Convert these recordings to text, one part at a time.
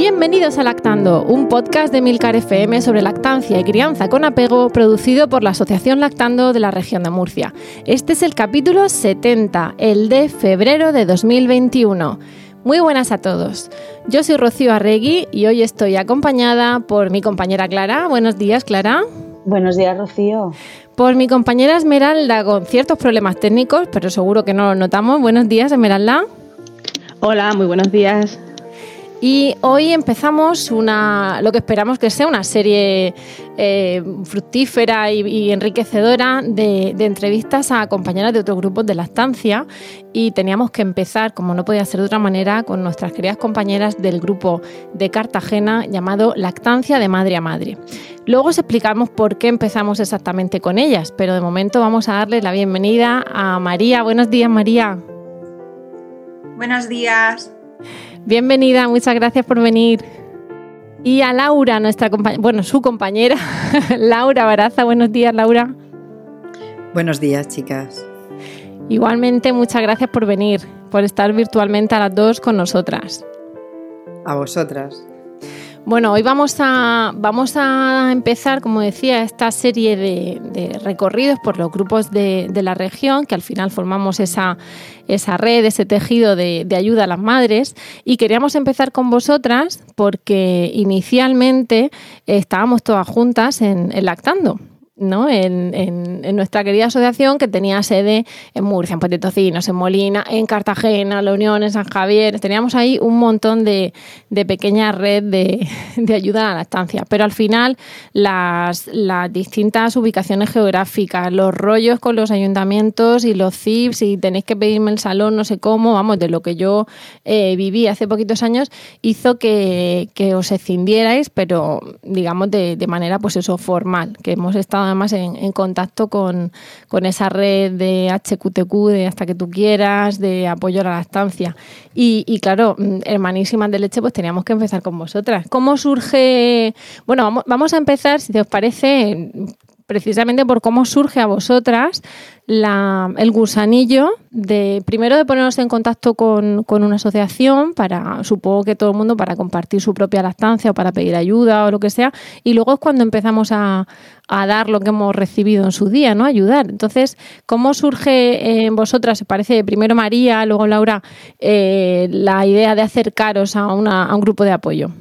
Bienvenidos a Lactando, un podcast de Milcar FM sobre lactancia y crianza con apego producido por la Asociación Lactando de la región de Murcia. Este es el capítulo 70, el de febrero de 2021. Muy buenas a todos. Yo soy Rocío Arregui y hoy estoy acompañada por mi compañera Clara. Buenos días, Clara. Buenos días, Rocío. Por mi compañera Esmeralda con ciertos problemas técnicos, pero seguro que no los notamos. Buenos días, Esmeralda. Hola, muy buenos días. Y hoy empezamos una, lo que esperamos que sea una serie eh, fructífera y, enriquecedora de, entrevistas a compañeras de otros grupos de lactancia y teníamos que empezar, como no podía ser de otra manera, con nuestras queridas compañeras del grupo de Cartagena llamado Lactancia de Madre a Madre. Luego os explicamos por qué empezamos exactamente con ellas, pero de momento vamos a darle la bienvenida a María. Buenos días, María. Buenos días. Bienvenida, muchas gracias por venir. Y a Laura, nuestra compañera, bueno, su compañera, Laura Baraza. Buenos días, Laura. Buenos días, chicas. Igualmente, muchas gracias por venir, por estar virtualmente a las dos con nosotras. A vosotras. Bueno, hoy vamos a, vamos a empezar, como decía, esta serie de, recorridos por los grupos de, la región, que al final formamos esa, esa red, ese tejido de, ayuda a las madres. Y queríamos empezar con vosotras porque inicialmente estábamos todas juntas en Lactando. ¿No? En, nuestra querida asociación que tenía sede en Murcia, en Puente en Molina, en Cartagena, La Unión, en San Javier. Teníamos ahí un montón de, de pequeña red de, de, ayuda a la lactancia. Pero al final las, las, distintas ubicaciones geográficas, los rollos con los ayuntamientos y los CIPs y tenéis que pedirme el salón, no sé cómo, vamos, de lo que yo eh, viví hace poquitos años, hizo que, que os escindierais, pero digamos de, de manera pues eso formal, que hemos estado además en, contacto con, esa red de HQTQ, de hasta que tú quieras, de apoyo a la lactancia. Y, claro, mm, hermanísimas de leche, pues teníamos que empezar con vosotras. ¿Cómo surge? Bueno, vamos, vamos a empezar, si os parece, precisamente por cómo surge a vosotras el gusanillo de primero de ponernos en contacto con, una asociación para, supongo que todo el mundo, para compartir su propia lactancia o para pedir ayuda o lo que sea, y luego es cuando empezamos a, dar lo que hemos recibido en su día, ¿no? Ayudar. Entonces, ¿cómo surge en vosotras, parece primero María, luego Laura, eh, la idea de acercaros a, a un grupo de apoyo?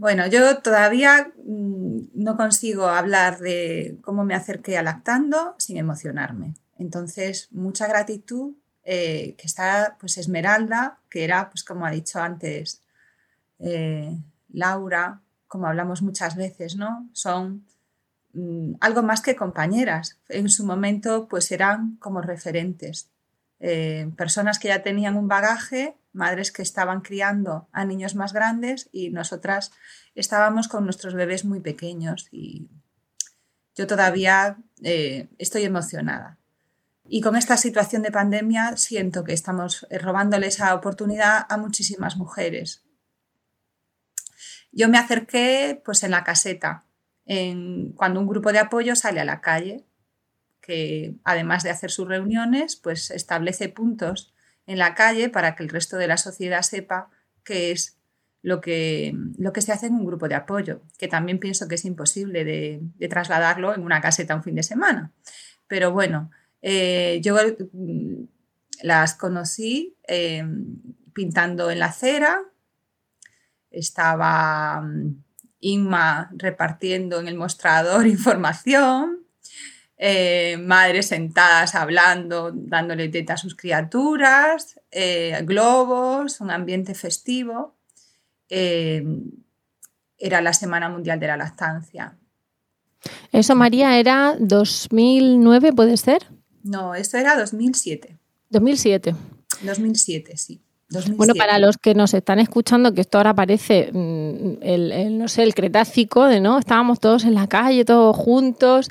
Bueno, yo todavía mm, no consigo hablar de cómo me acerqué a lactando sin emocionarme. Entonces, mucha gratitud eh, que está pues Esmeralda, que era, pues como ha dicho antes eh, Laura, como hablamos muchas veces, ¿no? Son mm, algo más que compañeras. En su momento, pues eran como referentes. Eh, personas que ya tenían un bagaje madres que estaban criando a niños más grandes y nosotras estábamos con nuestros bebés muy pequeños y yo todavía eh, estoy emocionada. Y con esta situación de pandemia siento que estamos eh, robándole esa oportunidad a muchísimas mujeres. Yo me acerqué pues en la caseta, en, cuando un grupo de apoyo sale a la calle, que además de hacer sus reuniones, pues establece puntos en la calle para que el resto de la sociedad sepa qué es lo que, lo que se hace en un grupo de apoyo, que también pienso que es imposible de, trasladarlo en una caseta un fin de semana. Pero bueno, eh, yo mm, las conocí eh, pintando en la acera, estaba mm, Inma repartiendo en el mostrador información, eh, madres sentadas hablando, dándole teta a sus criaturas, eh, globos, un ambiente festivo. Eh, era la Semana Mundial de la Lactancia. ¿Eso, María, era 2009, puede ser? No, eso era 2007. 2007. 2007, sí. Bueno, para los que nos están escuchando, que esto ahora parece mm, el, no sé, el Cretácico, de no, estábamos todos en la calle, todos juntos,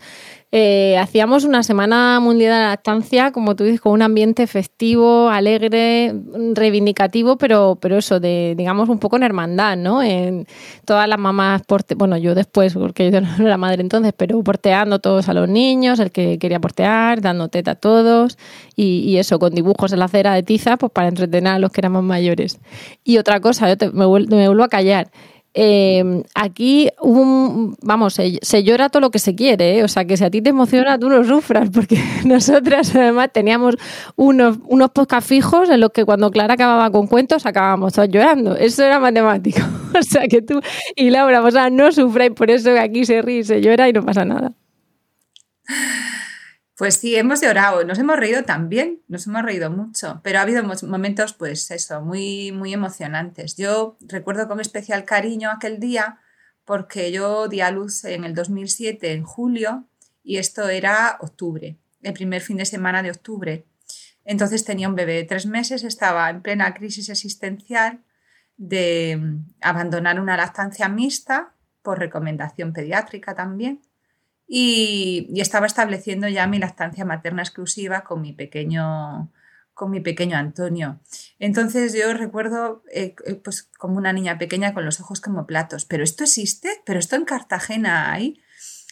eh, hacíamos una semana mundial de la lactancia, como tú dices, con un ambiente festivo, alegre, reivindicativo, pero, pero eso, de, digamos, un poco en hermandad, ¿no? En todas las mamás, porte bueno, yo después, porque yo no era madre entonces, pero porteando todos a los niños, el que quería portear, dando teta a todos, y, eso, con dibujos en la acera de tiza, pues para entretener a los que éramos mayores. Y otra cosa, yo me vuelvo a callar. Eh, aquí, un, vamos, se, llora todo lo que se quiere, ¿eh? o sea que si a ti te emociona, tú no sufras, porque nosotras además teníamos unos, unos podcast fijos en los que cuando Clara acababa con cuentos acabábamos todos llorando. Eso era matemático. o sea que tú y Laura, o sea, no sufráis por eso que aquí se ríe, se llora y no pasa nada. Pues sí, hemos llorado, nos hemos reído también, nos hemos reído mucho, pero ha habido momentos, pues eso, muy, muy emocionantes. Yo recuerdo con especial cariño aquel día porque yo di a luz en el 2007, en julio, y esto era octubre, el primer fin de semana de octubre. Entonces tenía un bebé de tres meses, estaba en plena crisis existencial de mm, abandonar una lactancia mixta por recomendación pediátrica también y, estaba estableciendo ya mi lactancia materna exclusiva con mi pequeño con mi pequeño Antonio. Entonces yo recuerdo eh, eh, pues como una niña pequeña con los ojos como platos, pero esto existe, pero esto en Cartagena hay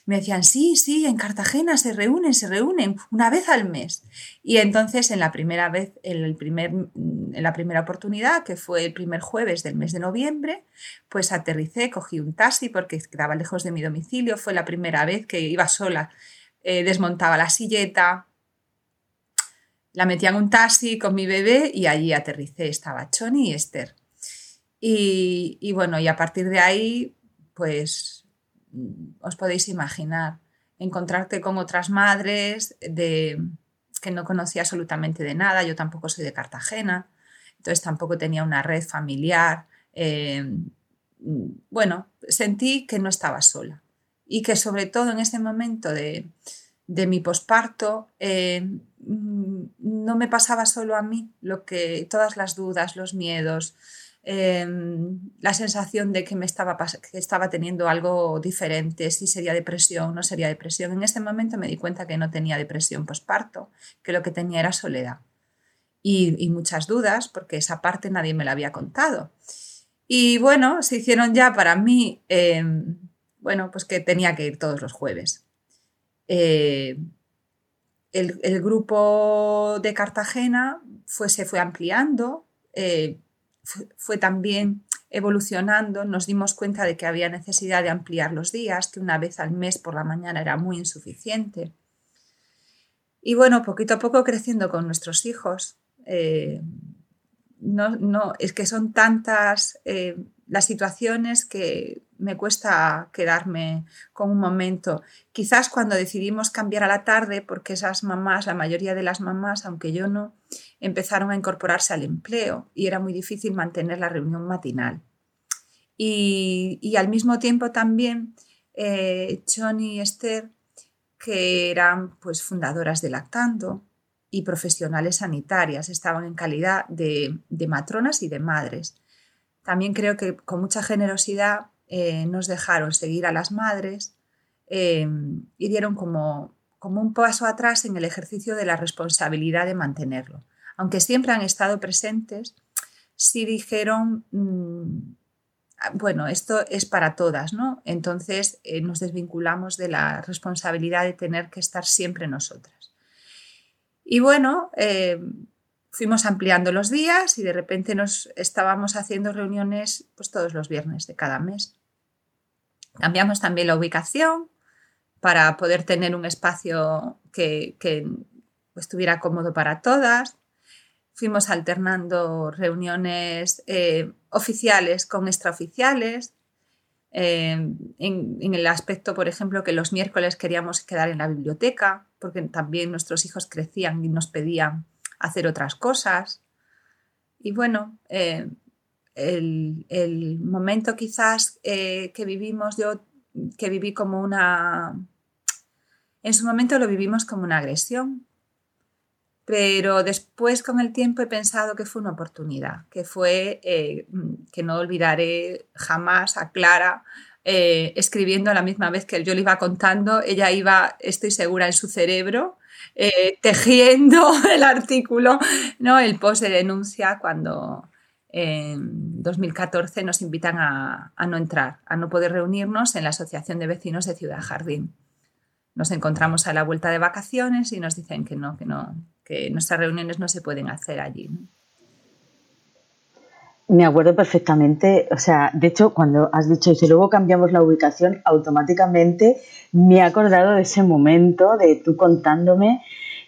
me decían, sí, sí, en Cartagena se reúnen, se reúnen una vez al mes. Y entonces en la primera vez, en, el primer, en la primera oportunidad, que fue el primer jueves del mes de noviembre, pues aterricé, cogí un taxi porque quedaba lejos de mi domicilio, fue la primera vez que iba sola, eh, desmontaba la silleta, la metía en un taxi con mi bebé y allí aterricé, estaba Choni y Esther. Y, y bueno, y a partir de ahí, pues os podéis imaginar, encontrarte con otras madres de, que no conocía absolutamente de nada, yo tampoco soy de Cartagena, entonces tampoco tenía una red familiar. Eh, bueno, sentí que no estaba sola y que sobre todo en ese momento de, mi posparto eh, no me pasaba solo a mí lo que todas las dudas, los miedos, Em, la sensación de que me estaba, que estaba teniendo algo diferente, si sería depresión, no sería depresión. En ese momento me di cuenta que no tenía depresión postparto, que lo que tenía era soledad y, muchas dudas, porque esa parte nadie me la había contado. Y bueno, se hicieron ya para mí, em, bueno, pues que tenía que ir todos los jueves. Eh, el, grupo de Cartagena fue, se fue ampliando. Eh, fue también evolucionando, nos dimos cuenta de que había necesidad de ampliar los días, que una vez al mes por la mañana era muy insuficiente. Y bueno, poquito a poco creciendo con nuestros hijos. Eh, no, no, es que son tantas eh, las situaciones que me cuesta quedarme con un momento. Quizás cuando decidimos cambiar a la tarde, porque esas mamás, la mayoría de las mamás, aunque yo no, empezaron a incorporarse al empleo y era muy difícil mantener la reunión matinal. Y, al mismo tiempo también eh, y Esther, que eran pues fundadoras de Lactando y profesionales sanitarias, estaban en calidad de, matronas y de madres. También creo que con mucha generosidad eh, nos dejaron seguir a las madres eh, y dieron como, como un paso atrás en el ejercicio de la responsabilidad de mantenerlo aunque siempre han estado presentes, sí dijeron, mm, bueno, esto es para todas, ¿no? Entonces eh, nos desvinculamos de la responsabilidad de tener que estar siempre nosotras. Y bueno, eh, fuimos ampliando los días y de repente nos estábamos haciendo reuniones pues, todos los viernes de cada mes. Cambiamos también la ubicación para poder tener un espacio que, estuviera cómodo para todas fuimos alternando reuniones eh, oficiales con extraoficiales. Eh, en, el aspecto, por ejemplo, que los miércoles queríamos quedar en la biblioteca, porque también nuestros hijos crecían y nos pedían hacer otras cosas. Y bueno, eh, el, el, momento quizás que vivimos, yo que viví como una... En su momento lo vivimos como una agresión, pero después con el tiempo he pensado que fue una oportunidad, que fue eh, que no olvidaré jamás a Clara eh, escribiendo a la misma vez que yo le iba contando, ella iba, estoy segura, en su cerebro, eh, tejiendo el artículo, ¿no? el post de denuncia cuando en 2014 nos invitan a no entrar, a no poder reunirnos en la Asociación de Vecinos de Ciudad Jardín. Nos encontramos a la vuelta de vacaciones y nos dicen que no, que no, que nuestras reuniones no se pueden hacer allí. Me acuerdo perfectamente, o sea, de hecho, cuando has dicho, y luego cambiamos la ubicación, automáticamente me he acordado de ese momento, de tú contándome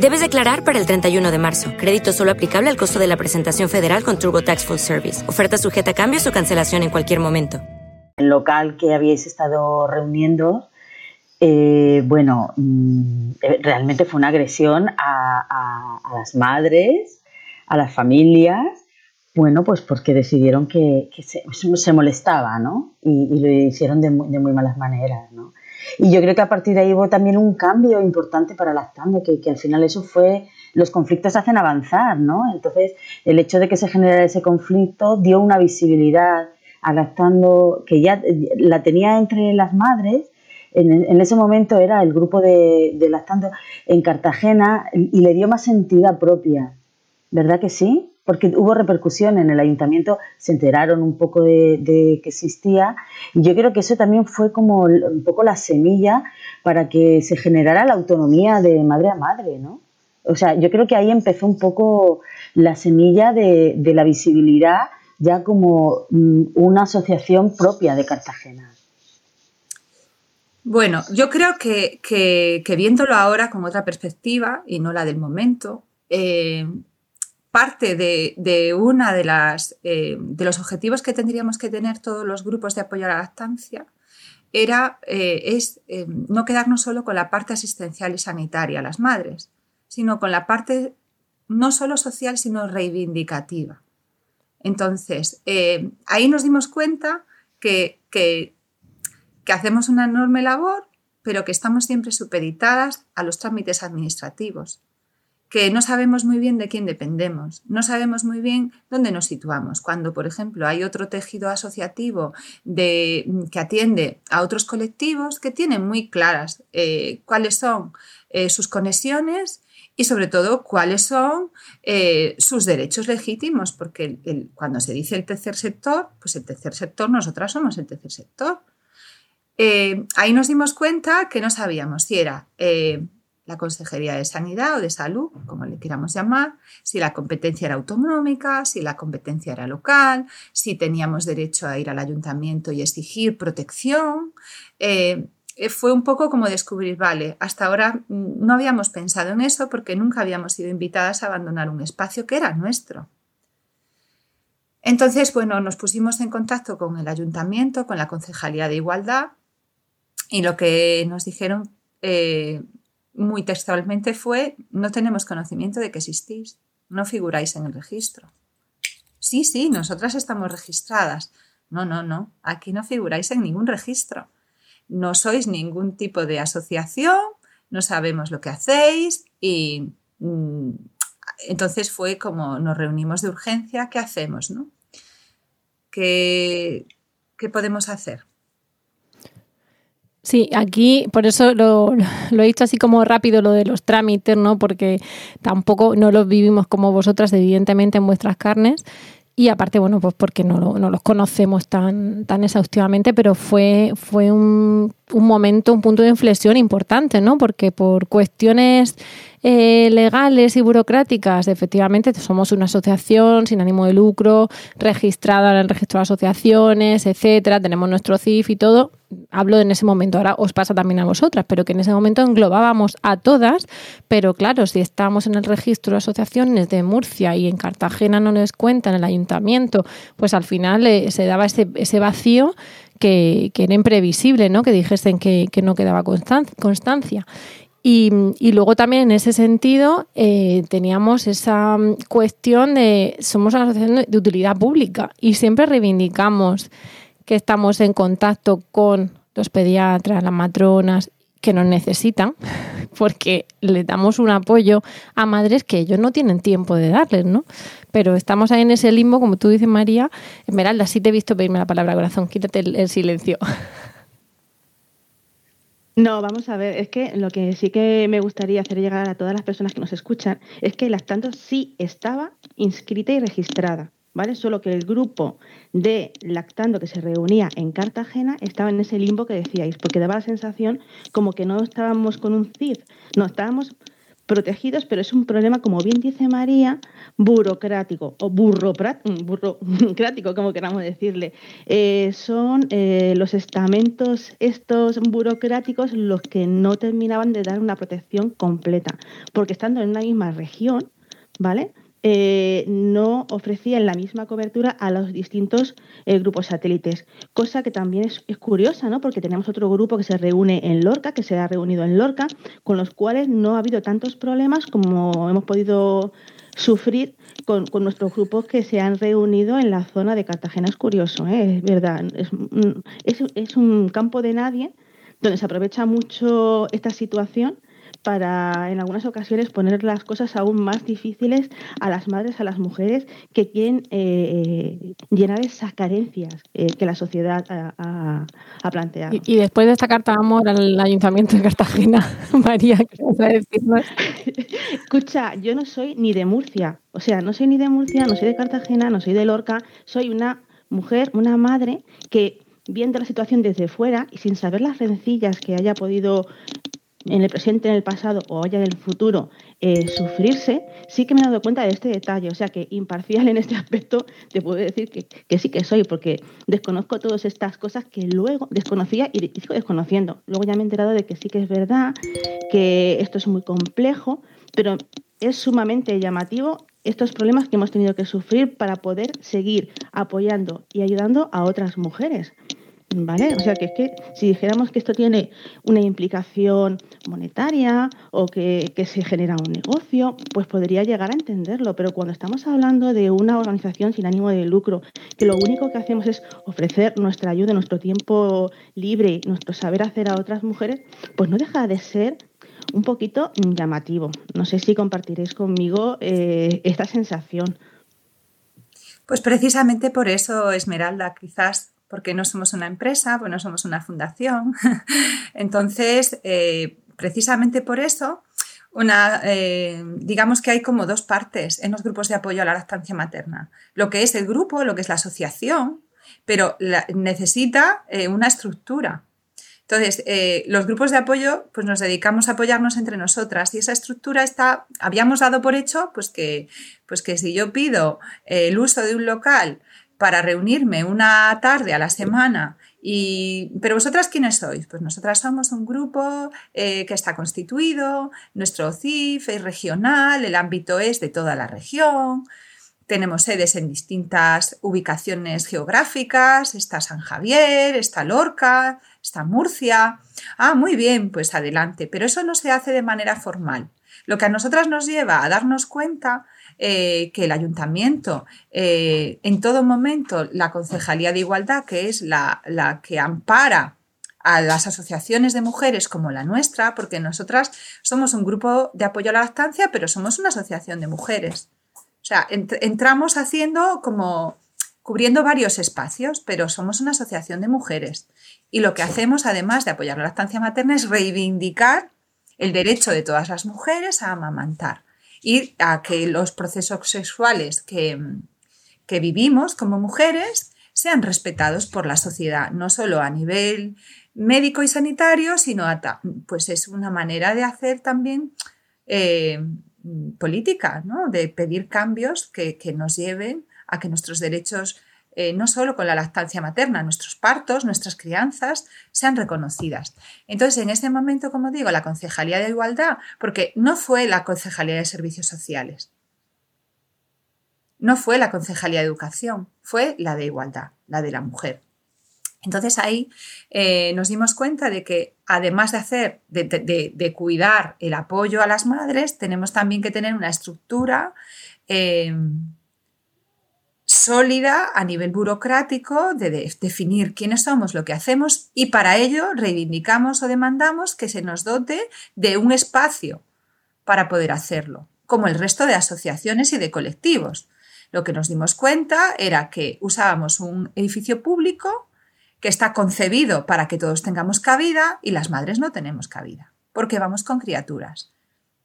Debes declarar para el 31 de marzo. Crédito solo aplicable al costo de la presentación federal con TurboTax Full Service. Oferta sujeta a cambios o cancelación en cualquier momento. El local que habíais estado reuniendo, eh, bueno, mm, eh, realmente fue una agresión a, las madres, a las familias, bueno, pues porque decidieron que, se, se, molestaba, ¿no? Y, y, lo hicieron de muy, de muy malas maneras, ¿no? Y yo creo que a partir de ahí hubo también un cambio importante para Lactando, que, que al final eso fue, los conflictos hacen avanzar, ¿no? Entonces, el hecho de que se generara ese conflicto dio una visibilidad a Lactando que ya la tenía entre las madres, en, en, ese momento era el grupo de, de, Lactando en Cartagena y le dio más entidad propia. ¿Verdad que sí? Porque hubo repercusión en el ayuntamiento, se enteraron un poco de, que existía y yo creo que eso también fue como un poco la semilla para que se generara la autonomía de madre a madre, ¿no? O sea, yo creo que ahí empezó un poco la semilla de, la visibilidad ya como una asociación propia de Cartagena. Bueno, yo creo que, que, que, viéndolo ahora con otra perspectiva y no la del momento, eh, parte de, una de eh, de los objetivos que tendríamos que tener todos los grupos de apoyo a la lactancia era eh, es eh, no quedarnos solo con la parte asistencial y sanitaria a las madres, sino con la parte no solo social sino reivindicativa. Entonces ahí nos dimos cuenta que, que que hacemos una enorme labor, pero que estamos siempre supeditadas a los trámites administrativos, que no sabemos muy bien de quién dependemos, no sabemos muy bien dónde nos situamos. Cuando, por ejemplo, hay otro tejido asociativo de, que atiende a otros colectivos que tienen muy claras eh, cuáles son eh, sus conexiones y sobre todo cuáles son eh, sus derechos legítimos, porque cuando se dice el tercer sector, pues el tercer sector, nosotras somos el tercer sector. Ahí nos dimos cuenta que no sabíamos si era la Consejería de Sanidad o de Salud, como le queramos llamar, si la competencia era autonómica, si la competencia era local, si teníamos derecho a ir al ayuntamiento y exigir protección. Eh, fue un poco como descubrir, vale, hasta ahora no habíamos pensado en eso porque nunca habíamos sido invitadas a abandonar un espacio que era nuestro. Entonces, bueno, nos pusimos en contacto con el ayuntamiento, con la Concejalía de Igualdad, y lo que nos dijeron eh, muy textualmente fue, no tenemos conocimiento de que existís, no figuráis en el registro. Sí, sí, nosotras estamos registradas. No, no, no, aquí no figuráis en ningún registro. No sois ningún tipo de asociación, no sabemos lo que hacéis y mm, entonces fue como nos reunimos de urgencia, ¿qué hacemos? No? ¿Qué, ¿Qué podemos hacer? Sí, aquí por eso lo, lo, he dicho así como rápido lo de los trámites, ¿no? Porque tampoco no los vivimos como vosotras, evidentemente, en vuestras carnes. y aparte, bueno, pues porque no, no los conocemos tan, tan exhaustivamente, pero fue, fue un, un momento, un punto de inflexión importante, ¿no? Porque por cuestiones eh, legales y burocráticas, efectivamente, somos una asociación sin ánimo de lucro, registrada en el registro de asociaciones, etcétera, tenemos nuestro CIF y todo. Hablo de en ese momento, ahora os pasa también a vosotras, pero que en ese momento englobábamos a todas, pero claro, si estamos en el registro de asociaciones de Murcia y en Cartagena no les cuentan el ayuntamiento, pues al final eh, se daba ese, ese vacío que, era imprevisible, ¿no? que dijesen que, que no quedaba constancia. Y, luego también en ese sentido eh, teníamos esa mm, cuestión de somos una asociación de utilidad pública y siempre reivindicamos que estamos en contacto con los pediatras, las matronas que nos necesitan, porque le damos un apoyo a madres que ellos no tienen tiempo de darles, ¿no? Pero estamos ahí en ese limbo, como tú dices, María. Esmeralda, sí te he visto pedirme la palabra corazón, quítate el silencio. No, vamos a ver, es que lo que sí que me gustaría hacer llegar a todas las personas que nos escuchan es que Lactando sí estaba inscrita y registrada, ¿vale? Solo que el grupo de Lactando que se reunía en Cartagena estaba en ese limbo que decíais, porque daba la sensación como que no estábamos con un CID, no, estábamos protegidos, pero es un problema, como bien dice María, burocrático o mm, burocrático, como queramos decirle. Eh, son eh, los estamentos estos burocráticos los que no terminaban de dar una protección completa, porque estando en una misma región, ¿vale? Eh, no ofrecían la misma cobertura a los distintos eh, grupos satélites, cosa que también es, curiosa, ¿no? porque tenemos otro grupo que se reúne en Lorca, que se ha reunido en Lorca, con los cuales no ha habido tantos problemas como hemos podido sufrir con, nuestros grupos que se han reunido en la zona de Cartagena. Es curioso, ¿eh? es verdad, es, es un campo de nadie donde se aprovecha mucho esta situación para en algunas ocasiones poner las cosas aún más difíciles a las madres, a las mujeres que quieren eh, llenar esas carencias eh, que la sociedad ha, planteado. Y, después de esta carta de amor al Ayuntamiento de Cartagena, María, ¿qué vas a decirnos? Escucha, yo no soy ni de Murcia, o sea, no soy ni de Murcia, no soy de Cartagena, no soy de Lorca, soy una mujer, una madre que viendo la situación desde fuera y sin saber las rencillas que haya podido en el presente, en el pasado o ya en el futuro eh, sufrirse, sí que me he dado cuenta de este detalle. O sea que imparcial en este aspecto te puedo decir que, sí que soy, porque desconozco todas estas cosas que luego desconocía y sigo desconociendo. Luego ya me he enterado de que sí que es verdad, que esto es muy complejo, pero es sumamente llamativo estos problemas que hemos tenido que sufrir para poder seguir apoyando y ayudando a otras mujeres. ¿Vale? O sea, que es que si dijéramos que esto tiene una implicación monetaria o que, se genera un negocio, pues podría llegar a entenderlo. Pero cuando estamos hablando de una organización sin ánimo de lucro, que lo único que hacemos es ofrecer nuestra ayuda, nuestro tiempo libre, nuestro saber hacer a otras mujeres, pues no deja de ser un poquito llamativo. No sé si compartiréis conmigo eh, esta sensación. Pues precisamente por eso, Esmeralda, quizás porque no somos una empresa, pues no somos una fundación. Entonces, eh, precisamente por eso, una, eh, digamos que hay como dos partes en los grupos de apoyo a la lactancia materna. Lo que es el grupo, lo que es la asociación, pero necesita eh, una estructura. Entonces, los grupos de apoyo, pues nos dedicamos a apoyarnos entre nosotras y esa estructura está, habíamos dado por hecho, pues que, pues que si yo pido el uso de un local para reunirme una tarde a la semana. Y, pero vosotras, ¿quiénes sois? Pues nosotras somos un grupo eh, que está constituido, nuestro CIF es regional, el ámbito es de toda la región, tenemos sedes en distintas ubicaciones geográficas, está San Javier, está Lorca, está Murcia. Ah, muy bien, pues adelante, pero eso no se hace de manera formal. Lo que a nosotras nos lleva a darnos cuenta eh, que el ayuntamiento, eh, en todo momento, la Concejalía de Igualdad, que es la, que ampara a las asociaciones de mujeres como la nuestra, porque nosotras somos un grupo de apoyo a la lactancia, pero somos una asociación de mujeres. O sea, entramos haciendo como cubriendo varios espacios, pero somos una asociación de mujeres. Y lo que hacemos, además de apoyar la lactancia materna, es reivindicar el derecho de todas las mujeres a amamantar y a que los procesos sexuales que, que vivimos como mujeres sean respetados por la sociedad, no solo a nivel médico y sanitario, sino pues es una manera de hacer también eh, política, ¿no? de pedir cambios que, nos lleven a que nuestros derechos, eh, no solo con la lactancia materna, nuestros partos, nuestras crianzas, sean reconocidas. Entonces, en ese momento, como digo, la Concejalía de Igualdad, porque no fue la Concejalía de Servicios Sociales, no fue la Concejalía de Educación, fue la de Igualdad, la de la mujer. Entonces ahí eh, nos dimos cuenta de que además de hacer, de, cuidar el apoyo a las madres, tenemos también que tener una estructura eh, sólida a nivel burocrático de, definir quiénes somos, lo que hacemos y para ello reivindicamos o demandamos que se nos dote de un espacio para poder hacerlo, como el resto de asociaciones y de colectivos. Lo que nos dimos cuenta era que usábamos un edificio público que está concebido para que todos tengamos cabida y las madres no tenemos cabida, porque vamos con criaturas.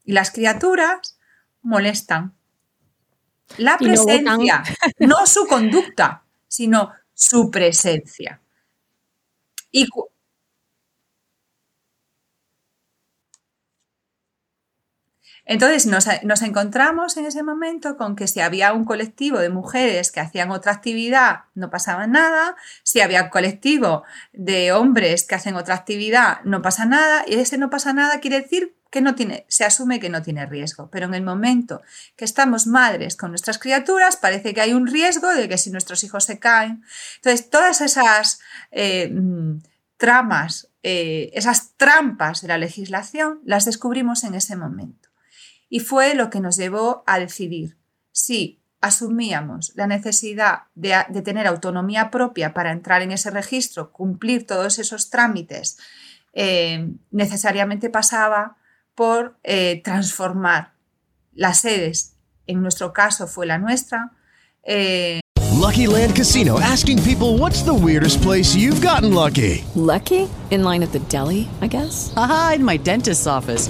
Y las criaturas molestan. La presencia, no, su conducta, sino su presencia. Y Entonces nos, encontramos en ese momento con que si había un colectivo de mujeres que hacían otra actividad, no pasaba nada, si había un colectivo de hombres que hacen otra actividad, no pasa nada, y ese no pasa nada quiere decir que no tiene, se asume que no tiene riesgo. Pero en el momento que estamos madres con nuestras criaturas, parece que hay un riesgo de que si nuestros hijos se caen. Entonces, todas esas eh, mm, tramas, eh, esas trampas de la legislación, las descubrimos en ese momento. Y fue lo que nos llevó a decidir si asumíamos la necesidad de, tener autonomía propia para entrar en ese registro, cumplir todos esos trámites, eh, necesariamente pasaba por eh, transformar las sedes. En nuestro caso fue la nuestra. Eh, lucky Land Casino asking people what's the weirdest place you've gotten lucky. Lucky? In line at the deli, I guess. Aha, in my dentist's office.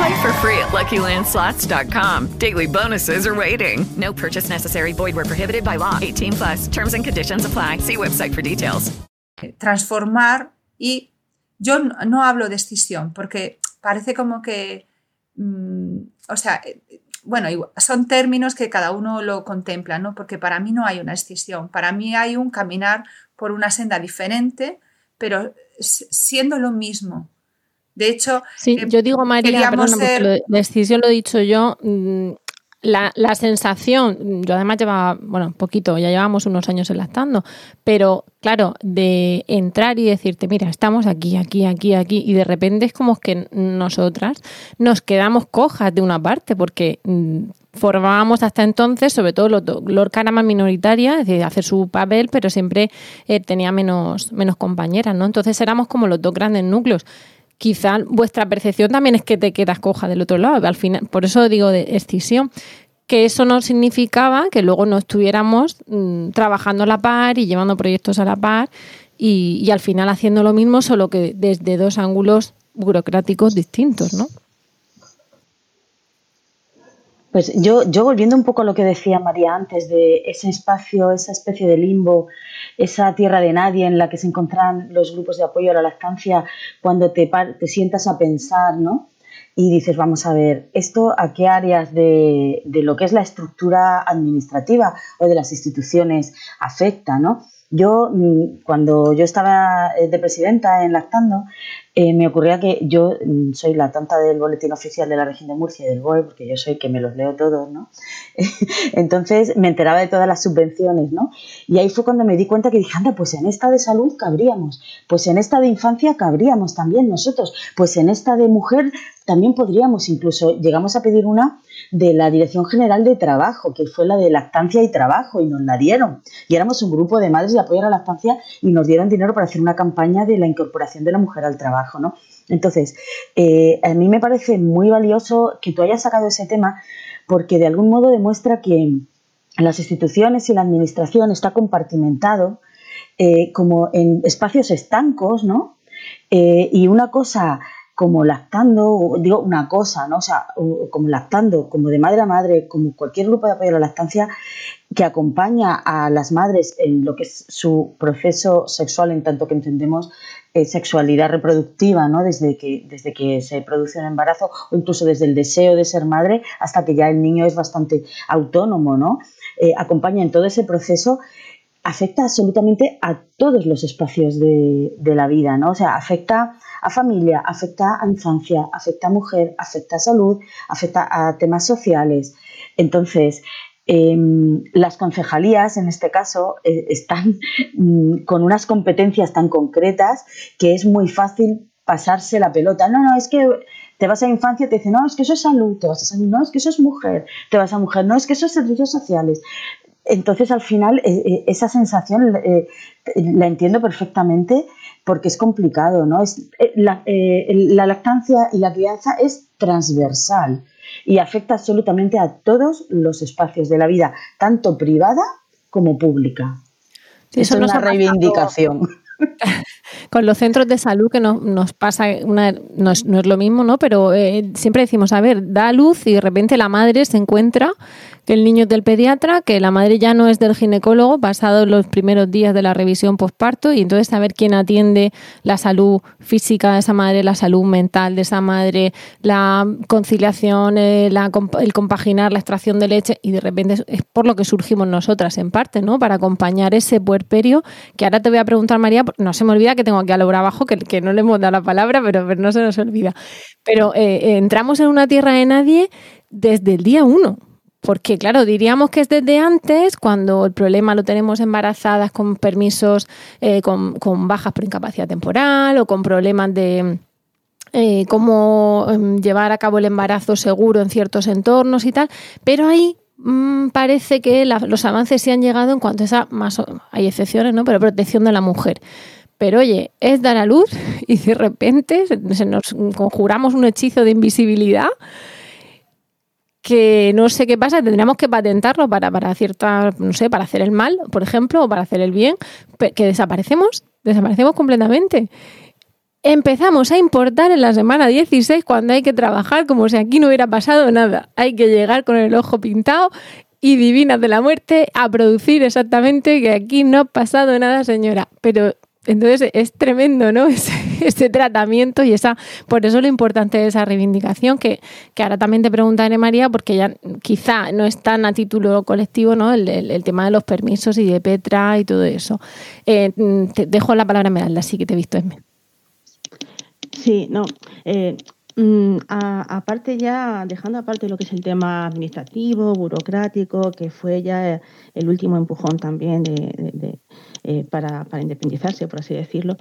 Play for free at LuckyLandSlots.com. Daily bonuses are waiting. No purchase necessary. Void where prohibited by law. 18 plus. Terms and conditions apply. See website for details. Transformar y yo no hablo de escisión porque parece como que, mmm, o sea, bueno, son términos que cada uno lo contempla, ¿no? Porque para mí no hay una escisión, para mí hay un caminar por una senda diferente, pero siendo lo mismo. De hecho, sí, eh, yo digo María, perdona, ser... la escisión lo he dicho yo, mm, la, la, sensación, yo además llevaba, bueno, un poquito, ya llevamos unos años enlactando, pero claro, de entrar y decirte, mira, estamos aquí, aquí, aquí, aquí, y de repente es como que nosotras nos quedamos cojas de una parte, porque mm, formábamos hasta entonces, sobre todo Lorca era más minoritaria, es decir, hacer su papel, pero siempre eh, tenía menos, menos compañeras, ¿no? Entonces éramos como los dos grandes núcleos quizá vuestra percepción también es que te quedas coja del otro lado. Al final, por eso digo de escisión, que eso no significaba que luego no estuviéramos mm, trabajando a la par y llevando proyectos a la par y, y al final haciendo lo mismo, solo que desde dos ángulos burocráticos distintos, ¿no? Pues yo, yo volviendo un poco a lo que decía María antes de ese espacio, esa especie de limbo, esa tierra de nadie en la que se encuentran los grupos de apoyo a la lactancia, cuando te, te sientas a pensar, ¿no? Y dices, vamos a ver, ¿esto a qué áreas de, de lo que es la estructura administrativa o de las instituciones afecta, ¿no? Yo, mm, cuando yo estaba eh, de presidenta en Lactando, eh, me ocurría que yo mm, soy la tonta del boletín oficial de la región de Murcia y del BOE, porque yo soy que me los leo todos, ¿no? Entonces me enteraba de todas las subvenciones, ¿no? Y ahí fue cuando me di cuenta que dije, anda, pues en esta de salud cabríamos, pues en esta de infancia cabríamos también nosotros, pues en esta de mujer también podríamos, incluso llegamos a pedir una de la Dirección General de Trabajo, que fue la de lactancia y trabajo, y nos la dieron. Y éramos un grupo de madres de apoyo a la lactancia y nos dieron dinero para hacer una campaña de la incorporación de la mujer al trabajo, ¿no? Entonces, eh, a mí me parece muy valioso que tú hayas sacado ese tema porque de algún modo demuestra que las instituciones y la administración está compartimentado eh, como en espacios estancos, ¿no? Eh, y una cosa como lactando, digo una cosa, ¿no? O sea, como lactando, como de madre a madre, como cualquier grupo de apoyo a la lactancia que acompaña a las madres en lo que es su proceso sexual, en tanto que entendemos eh, sexualidad reproductiva, ¿no? Desde que, desde que se produce un embarazo o incluso desde el deseo de ser madre hasta que ya el niño es bastante autónomo, ¿no? Eh, acompaña en todo ese proceso afecta absolutamente a todos los espacios de, la vida, ¿no? O sea, afecta a familia, afecta a infancia, afecta a mujer, afecta a salud, afecta a temas sociales. Entonces, em, las concejalías, en este caso, eh, están mm, con unas competencias tan concretas que es muy fácil pasarse la pelota. No, no, es que te vas a infancia y te dicen, no, es que eso es salud, te vas a salud, no, es que eso es mujer, te vas a mujer, no, es que eso es servicios sociales. Entonces, al final, eh, eh, esa sensación la entiendo perfectamente porque es complicado, ¿no? Es, eh, eh, la, lactancia y la crianza es transversal y afecta absolutamente a todos los espacios de la vida, tanto privada como pública. eso es una reivindicación. con los centros de salud que nos, pasa, una, no, es, lo mismo, ¿no? Pero eh, siempre decimos, a ver, da luz y de repente la madre se encuentra que el niño es del pediatra, que la madre ya no es del ginecólogo, pasado los primeros días de la revisión postparto, y entonces saber quién atiende la salud física de esa madre, la salud mental de esa madre, la conciliación, eh, el compaginar la extracción de leche, y de repente es por lo que surgimos nosotras en parte, ¿no? Para acompañar ese puerperio, que ahora te voy a preguntar, María, no se me olvida que tengo aquí a Laura abajo, que, que no le hemos dado la palabra, pero, no se nos olvida. Pero eh, entramos en una tierra de nadie desde el día uno. Porque, claro, diríamos que es desde antes, cuando el problema lo tenemos embarazadas con permisos, eh, con, bajas por incapacidad temporal o con problemas de eh, cómo em, llevar a cabo el embarazo seguro en ciertos entornos y tal. Pero ahí mm, parece que los avances sí han llegado en cuanto a esa, más, hay excepciones, ¿no? Pero protección de la mujer. Pero oye, es dar a luz y de repente se nos conjuramos un hechizo de invisibilidad que no sé qué pasa, tendríamos que patentarlo para, para no sé, para hacer el mal, por ejemplo, o para hacer el bien, que desaparecemos, desaparecemos completamente. Empezamos a importar en la semana 16 cuando hay que trabajar como si aquí no hubiera pasado nada. Hay que llegar con el ojo pintado y divinas de la muerte a producir exactamente que aquí no ha pasado nada, señora. Pero entonces es tremendo, ¿no? Ese, tratamiento y esa, por eso lo importante de esa reivindicación, que, que ahora también te preguntaré, María, porque ya quizá no es tan a título colectivo, ¿no? El, tema de los permisos y de Petra y todo eso. Eh, te dejo la palabra a Meralda, así que te he visto. en Sí, no. Eh, mm, aparte ya, dejando aparte lo que es el tema administrativo, burocrático, que fue ya el último empujón también de eh, para, independizarse, por así decirlo.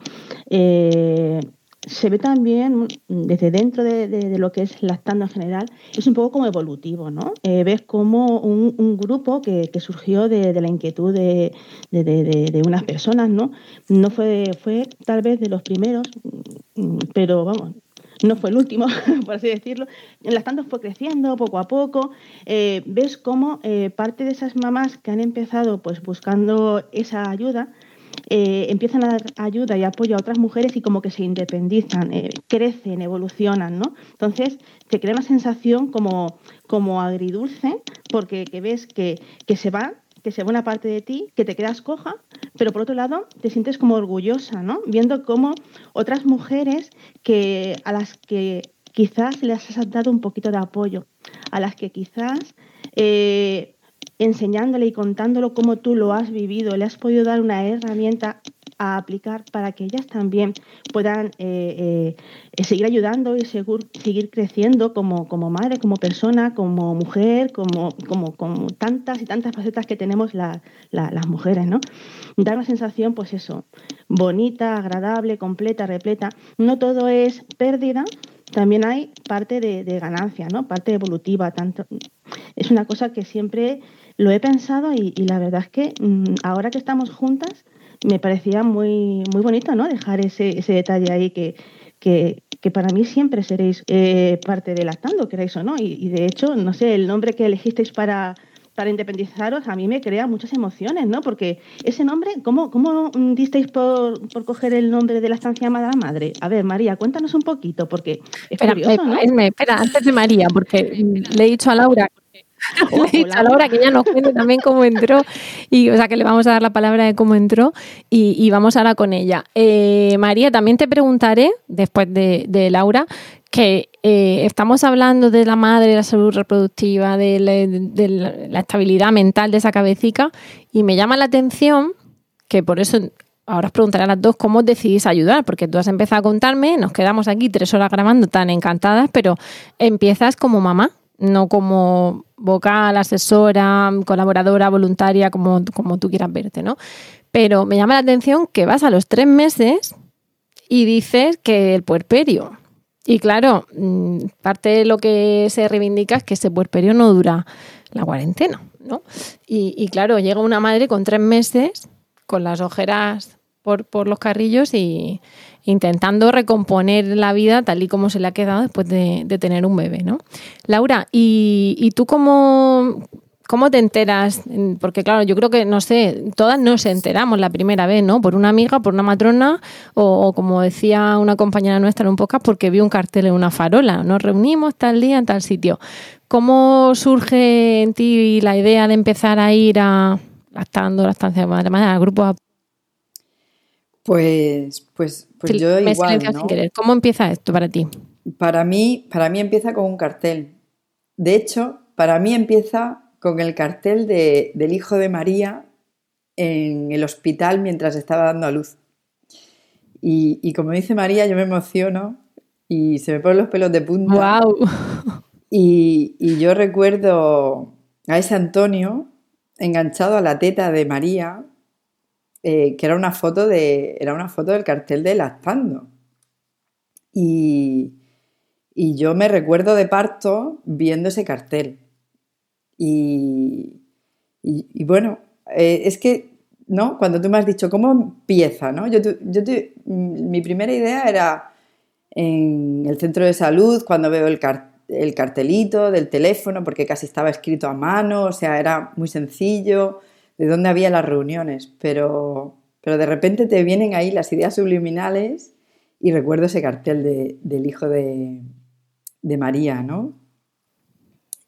Eh, se ve también desde dentro de, lo que es lactando en general, es un poco como evolutivo, ¿no? Eh, ves como un, grupo que, surgió de, la inquietud de, unas personas, ¿no? No fue, fue tal vez de los primeros, pero vamos, no fue el último, por así decirlo. Las tantas fue creciendo poco a poco. Eh, ves cómo eh, parte de esas mamás que han empezado pues buscando esa ayuda, eh, empiezan a dar ayuda y apoyo a otras mujeres y como que se independizan, crecen, evolucionan, ¿no? Entonces te crea una sensación como, como agridulce porque que ves que, que se va que se ve una parte de ti, que te quedas coja, pero por otro lado te sientes como orgullosa, ¿no? Viendo cómo otras mujeres que, a las que quizás les has dado un poquito de apoyo, a las que quizás eh, enseñándole y contándolo cómo tú lo has vivido, le has podido dar una herramienta a aplicar para que ellas también puedan eh, eh, seguir ayudando y seguir creciendo como, como, madre, como persona, como mujer, como, como, tantas y tantas facetas que tenemos las mujeres, ¿no? Dar una sensación, pues eso, bonita, agradable, completa, repleta. No todo es pérdida, también hay parte de, ganancia, ¿no? Parte evolutiva. Tanto, es una cosa que siempre lo he pensado y, la verdad es que mm, ahora que estamos juntas, me parecía muy, muy bonito, ¿no? Dejar ese, ese detalle ahí que, que, que, para mí siempre seréis eh, parte de Lactando, queréis o no. Y, de hecho, no sé, el nombre que elegisteis para, para independizaros a mí me crea muchas emociones, ¿no? Porque ese nombre, ¿cómo, cómo disteis por, por coger el nombre de la estancia amada madre? A ver, María, cuéntanos un poquito, porque es curioso, ¿no? espera, antes de María, porque le he dicho a Laura a Laura que ella nos cuente también cómo entró. Y, o sea, que le vamos a dar la palabra de cómo entró y, vamos ahora con ella. Eh, María, también te preguntaré, después de, Laura, que eh, estamos hablando de la madre, de la salud reproductiva, de la, estabilidad mental de esa cabecita y me llama la atención que por eso ahora os preguntaré a las dos cómo decidís ayudar, porque tú has empezado a contarme, nos quedamos aquí tres horas grabando tan encantadas, pero empiezas como mamá, no como vocal, asesora, colaboradora, voluntaria, como, como tú quieras verte, ¿no? Pero me llama la atención que vas a los tres meses y dices que el puerperio. Y claro, mm, parte de lo que se reivindica es que ese puerperio no dura la cuarentena, ¿no? Y, y claro, llega una madre con tres meses, con las ojeras por, por los carrillos y, intentando recomponer la vida tal y como se le ha quedado después de, tener un bebé, ¿no? Laura, ¿y, tú cómo, cómo te enteras? Porque claro, yo creo que, no sé, todas nos enteramos la primera vez, ¿no? Por una amiga, por una matrona o, como decía una compañera nuestra en un podcast, porque vio un cartel en una farola. Nos reunimos tal día en tal sitio. ¿Cómo surge en ti la idea de empezar a ir a lactando, la estancia de madre, al grupo? Pues, pues yo igual, ¿no? ¿Cómo empieza esto para ti? Para mí, para mí empieza con un cartel. De hecho, para mí empieza con el cartel del hijo de María en el hospital mientras estaba dando a luz. Y, como dice María, yo me emociono y se me ponen los pelos de punta. ¡Wow! Y, y yo recuerdo a ese Antonio enganchado a la teta de María eh, que era una foto de. Era una foto del cartel de Lactando. Y, y yo me recuerdo de parto viendo ese cartel. Y, y, bueno, eh, es que, ¿no? Cuando tú me has dicho, ¿cómo empieza? ¿no? Yo, yo mi primera idea era en el centro de salud, cuando veo el, el cartelito del teléfono, porque casi estaba escrito a mano, o sea, era muy sencillo de dónde había las reuniones, pero, pero de repente te vienen ahí las ideas subliminales y recuerdo ese cartel del hijo de, María, ¿no?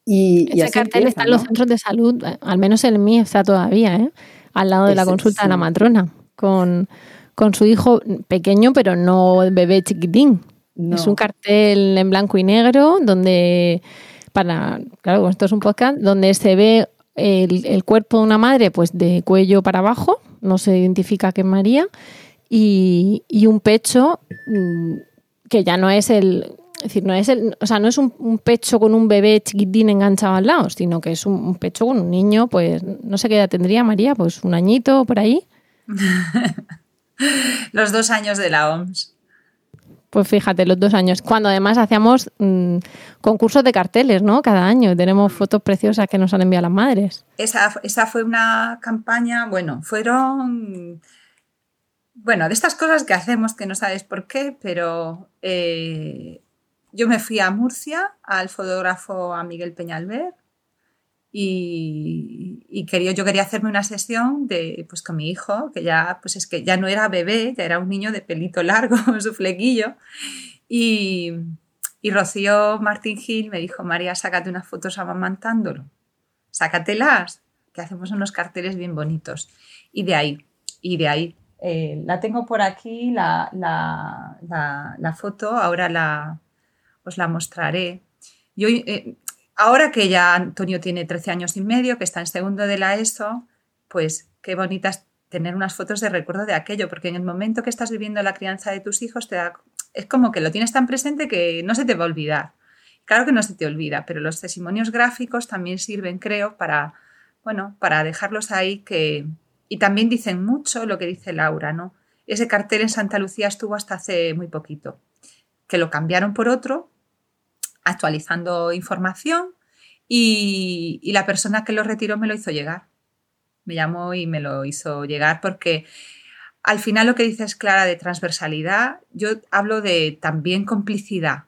Y, ese cartel está en los centros de salud, al menos el mío está todavía, ¿eh? al lado de la consulta de la matrona, con, su hijo pequeño, pero no bebé chiquitín. Es un cartel en blanco y negro donde, para, claro, esto es un podcast, donde se ve el, cuerpo de una madre, pues de cuello para abajo, no se identifica que María, y, un pecho mm, que ya no es el, decir, no es el, o sea, no es un, pecho con un bebé chiquitín enganchado al lado, sino que es un, pecho con un niño, pues no sé qué edad tendría María, pues un añito por ahí. Los dos años de la OMS. Pues fíjate, los dos años. Cuando además hacíamos mm, concursos de carteles, ¿no? Cada año. Tenemos fotos preciosas que nos han enviado las madres. Esa, esa fue una campaña, bueno, fueron. Bueno, de estas cosas que hacemos que no sabes por qué, pero eh, yo me fui a Murcia al fotógrafo a Miguel Peñalver y, quería, yo quería hacerme una sesión de, pues, con mi hijo, que ya, pues es que ya no era bebé, ya era un niño de pelito largo, su flequillo. Y, y Rocío Martín Gil me dijo, María, sácate unas fotos amamantándolo. Sácatelas, que hacemos unos carteles bien bonitos. Y de ahí, y de ahí. Eh, la tengo por aquí, la, la, la, foto, ahora la, os la mostraré. Yo, eh, ahora que ya Antonio tiene 13 años y medio, que está en segundo de la ESO, pues qué bonitas tener unas fotos de recuerdo de aquello, porque en el momento que estás viviendo la crianza de tus hijos te da, es como que lo tienes tan presente que no se te va a olvidar. Claro que no se te olvida, pero los testimonios gráficos también sirven, creo, para, bueno, para dejarlos ahí que... Y también dicen mucho lo que dice Laura, ¿no? Ese cartel en Santa Lucía estuvo hasta hace muy poquito, que lo cambiaron por otro, actualizando información, y, la persona que lo retiró me lo hizo llegar. Me llamó y me lo hizo llegar porque al final lo que dices, Clara, de transversalidad, yo hablo de también complicidad.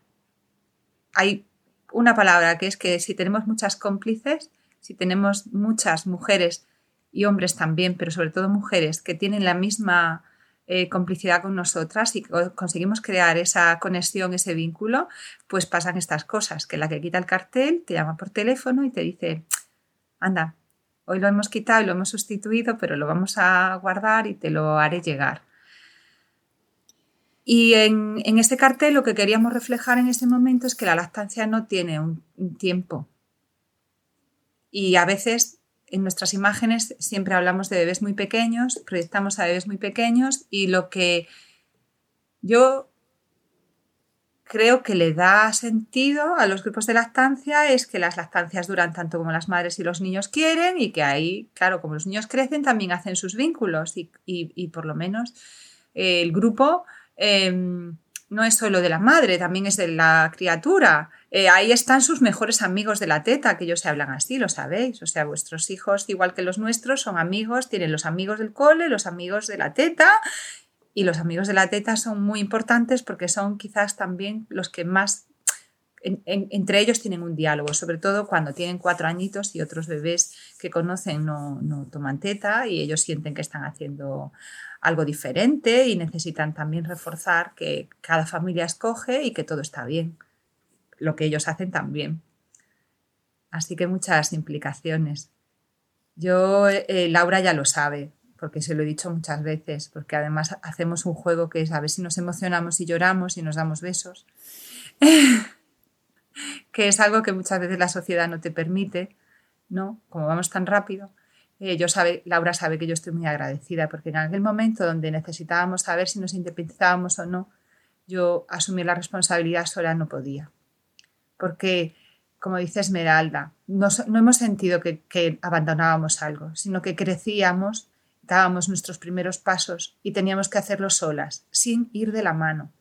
Hay una palabra que es que si tenemos muchas cómplices, si tenemos muchas mujeres y hombres también, pero sobre todo mujeres que tienen la misma eh, complicidad con nosotras y conseguimos crear esa conexión, ese vínculo, pues pasan estas cosas, que la que quita el cartel te llama por teléfono y te dice, anda, hoy lo hemos quitado y lo hemos sustituido, pero lo vamos a guardar y te lo haré llegar. Y en, en, este cartel lo que queríamos reflejar en ese momento es que la lactancia no tiene un, un, tiempo. Y a veces en nuestras imágenes siempre hablamos de bebés muy pequeños, proyectamos a bebés muy pequeños y lo que yo creo que le da sentido a los grupos de lactancia es que las lactancias duran tanto como las madres y los niños quieren y que ahí, claro, como los niños crecen, también hacen sus vínculos y, y, por lo menos eh, el grupo eh, no es solo de la madre, también es de la criatura. Eh, ahí están sus mejores amigos de la teta, que ellos se hablan así, lo sabéis. O sea, vuestros hijos, igual que los nuestros, son amigos, tienen los amigos del cole, los amigos de la teta. Y los amigos de la teta son muy importantes porque son quizás también los que más en, en, entre ellos tienen un diálogo, sobre todo cuando tienen cuatro añitos y otros bebés que conocen no, no toman teta y ellos sienten que están haciendo algo diferente y necesitan también reforzar que cada familia escoge y que todo está bien. Lo que ellos hacen también. Así que muchas implicaciones. Yo, eh, Laura ya lo sabe, porque se lo he dicho muchas veces, porque además hacemos un juego que es a ver si nos emocionamos y lloramos y nos damos besos, que es algo que muchas veces la sociedad no te permite, ¿no? Como vamos tan rápido. Eh, yo sabe, Laura sabe que yo estoy muy agradecida porque en aquel momento donde necesitábamos saber si nos independizábamos o no, yo asumir la responsabilidad sola no podía. Porque, como dice Esmeralda, no, hemos sentido que, que abandonábamos algo, sino que crecíamos, dábamos nuestros primeros pasos y teníamos que hacerlo solas, sin ir de la mano.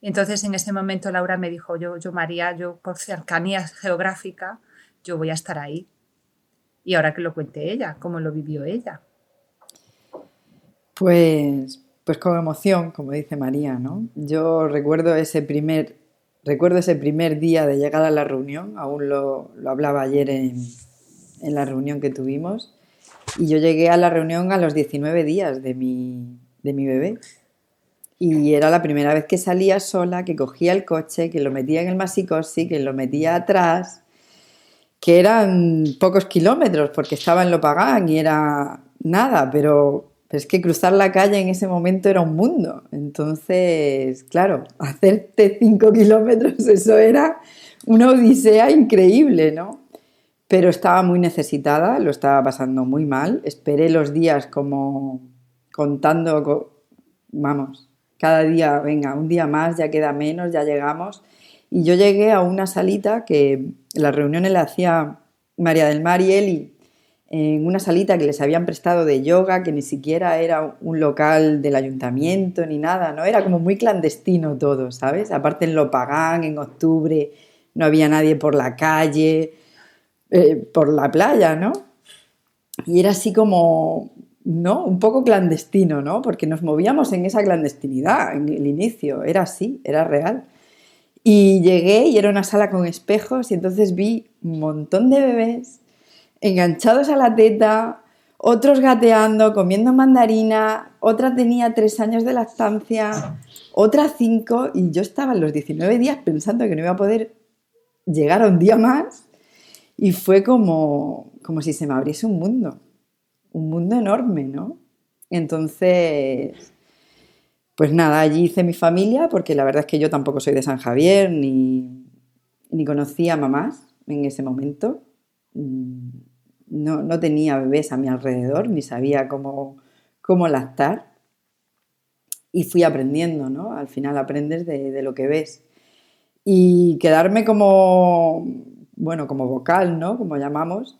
Entonces, en ese momento, Laura me dijo, yo, yo María, yo por cercanía geográfica, yo voy a estar ahí y ahora que lo cuente ella, cómo lo vivió ella. Pues, pues con emoción, como dice María, ¿no? Yo recuerdo ese primer, recuerdo ese primer día de llegar a la reunión, aún lo, lo hablaba ayer en, en, la reunión que tuvimos, y yo llegué a la reunión a los 19 días de mi, de mi bebé. Y era la primera vez que salía sola, que cogía el coche, que lo metía en el masicosi, que lo metía atrás que eran pocos kilómetros porque estaba en Lopagán y era nada, pero, pero, es que cruzar la calle en ese momento era un mundo. Entonces, claro, hacerte cinco kilómetros, eso era una odisea increíble, ¿no? Pero estaba muy necesitada, lo estaba pasando muy mal. Esperé los días como contando, vamos, cada día, venga, un día más, ya queda menos, ya llegamos. Y yo llegué a una salita que las reuniones la hacía María del Mar y Eli en una salita que les habían prestado de yoga, que ni siquiera era un local del ayuntamiento ni nada, ¿no? Era como muy clandestino todo, ¿sabes? Aparte en Lopagán, en octubre, no había nadie por la calle, eh, por la playa, ¿no? Y era así como, ¿no? Un poco clandestino, ¿no? Porque nos movíamos en esa clandestinidad en el inicio, era así, era real. Y llegué y era una sala con espejos y entonces vi un montón de bebés enganchados a la teta, otros gateando, comiendo mandarina, otra tenía tres años de lactancia, otra cinco y yo estaba en los 19 días pensando que no iba a poder llegar a un día más y fue como, como si se me abriese un mundo, un mundo enorme, ¿no? Entonces, pues nada, allí hice mi familia, porque la verdad es que yo tampoco soy de San Javier, ni ni conocía mamás en ese momento. No, no, tenía bebés a mi alrededor, ni sabía cómo, cómo lactar. Y fui aprendiendo, ¿no? Al final aprendes de, de lo que ves. Y quedarme como, bueno, como vocal, ¿no? Como llamamos,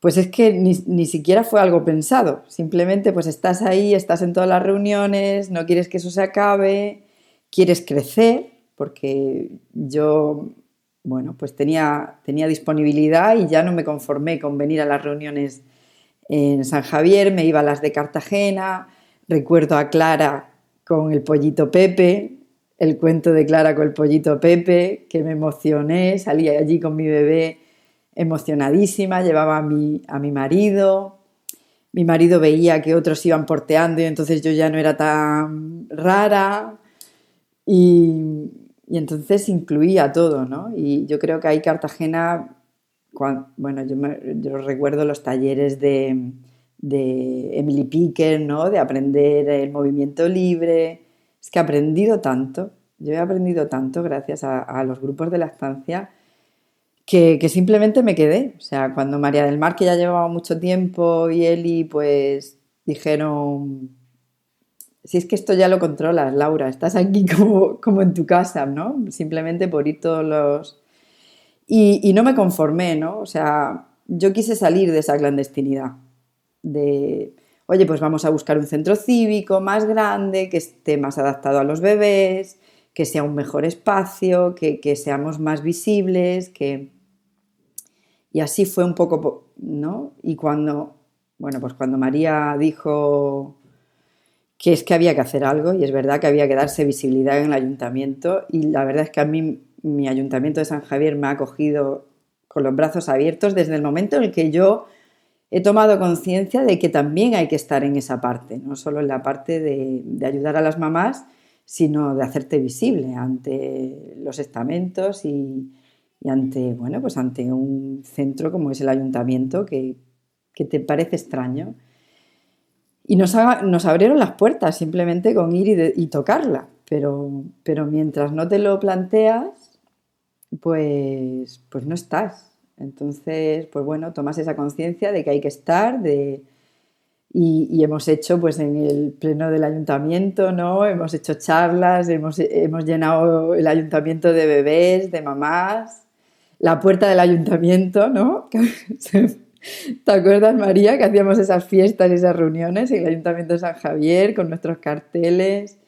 pues es que ni, ni, siquiera fue algo pensado. Simplemente pues estás ahí, estás en todas las reuniones, no quieres que eso se acabe, quieres crecer, porque yo, bueno, pues tenía, tenía disponibilidad y ya no me conformé con venir a las reuniones en San Javier, me iba a las de Cartagena, recuerdo a Clara con el pollito Pepe, el cuento de Clara con el pollito Pepe, que me emocioné, salí allí con mi bebé emocionadísima, llevaba a mi, a mi marido, mi marido veía que otros iban porteando y entonces yo ya no era tan rara. Y, y entonces incluía todo, ¿no? Y yo creo que ahí Cartagena, bueno, yo, yo, recuerdo los talleres de, de Emily Picker, ¿no? De aprender el movimiento libre. Es que he aprendido tanto, yo he aprendido tanto gracias a, a los grupos de la estancia que, que, simplemente me quedé. O sea, cuando María del Mar, que ya llevaba mucho tiempo, y Eli, pues dijeron, si es que esto ya lo controlas, Laura, estás aquí como, como en tu casa, ¿no? Simplemente por ir todos los... Y, y, no me conformé, ¿no? O sea, yo quise salir de esa clandestinidad, de, oye, pues vamos a buscar un centro cívico más grande, que esté más adaptado a los bebés, que sea un mejor espacio, que, que seamos más visibles, que... Y así fue un poco, ¿no? Y cuando, bueno, pues cuando María dijo que es que había que hacer algo y es verdad que había que darse visibilidad en el ayuntamiento y la verdad es que a mí mi ayuntamiento de San Javier me ha acogido con los brazos abiertos desde el momento en el que yo he tomado conciencia de que también hay que estar en esa parte, no solo en la parte de, de, ayudar a las mamás, sino de hacerte visible ante los estamentos y, y, ante, bueno, pues ante un centro como es el ayuntamiento que, que te parece extraño y nos, abrieron las puertas simplemente con ir y, y tocarla. Pero, pero mientras no te lo planteas, pues, pues no estás. Entonces, pues bueno, tomas esa conciencia de que hay que estar, de, y, y, hemos hecho, pues en el pleno del ayuntamiento, ¿no? Hemos hecho charlas, hemos, hemos llenado el ayuntamiento de bebés, de mamás, la puerta del ayuntamiento, ¿no? ¿Te acuerdas, María, que hacíamos esas fiestas y esas reuniones en el Ayuntamiento de San Javier con nuestros carteles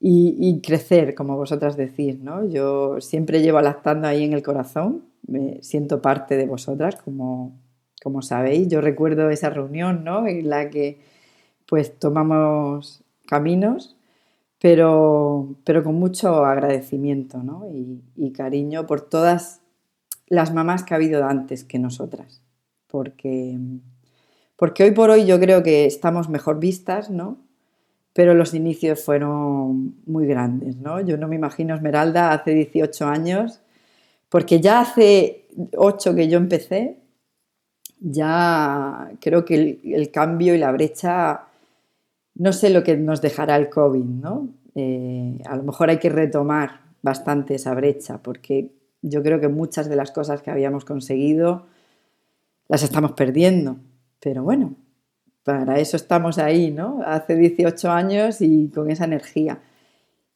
y, crecer, como vosotras decís, ¿no? Yo siempre llevo lactando ahí en el corazón, me siento parte de vosotras, como, como sabéis. Yo recuerdo esa reunión, ¿no? En la que pues tomamos caminos, pero, pero con mucho agradecimiento, ¿no? Y cariño por todas las mamás que ha habido antes que nosotras porque, porque hoy por hoy yo creo que estamos mejor vistas, ¿no? Pero los inicios fueron muy grandes, ¿no? Yo no me imagino Esmeralda hace 18 años, porque ya hace 8 que yo empecé, ya creo que el, el cambio y la brecha, no sé lo que nos dejará el COVID, ¿no? Eh, a lo mejor hay que retomar bastante esa brecha, porque yo creo que muchas de las cosas que habíamos conseguido las estamos perdiendo. Pero bueno, para eso estamos ahí, ¿no? Hace 18 años y con esa energía.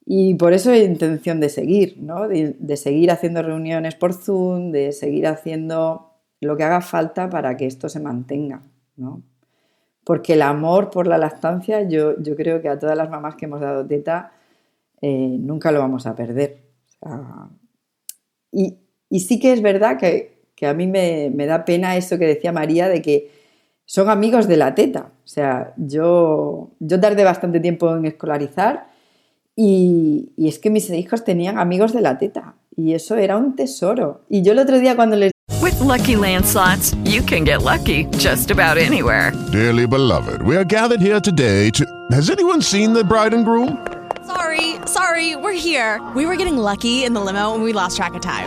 Y por eso hay intención de seguir, ¿no? De, seguir haciendo reuniones por Zoom, de seguir haciendo lo que haga falta para que esto se mantenga, ¿no? Porque el amor por la lactancia, yo, yo creo que a todas las mamás que hemos dado teta, eh, nunca lo vamos a perder. Y, y sí que es verdad que que a mí me, me, da pena eso que decía María de que son amigos de la teta. O sea, yo, yo tardé bastante tiempo en escolarizar y, y es que mis hijos tenían amigos de la teta y eso era un tesoro. Y yo el otro día cuando les With lucky landslots, you can get lucky just about anywhere. Dearly beloved, we are gathered here today to. Has anyone seen the bride and groom? Sorry, sorry, we're here. We were getting lucky in the limo and we lost track of time.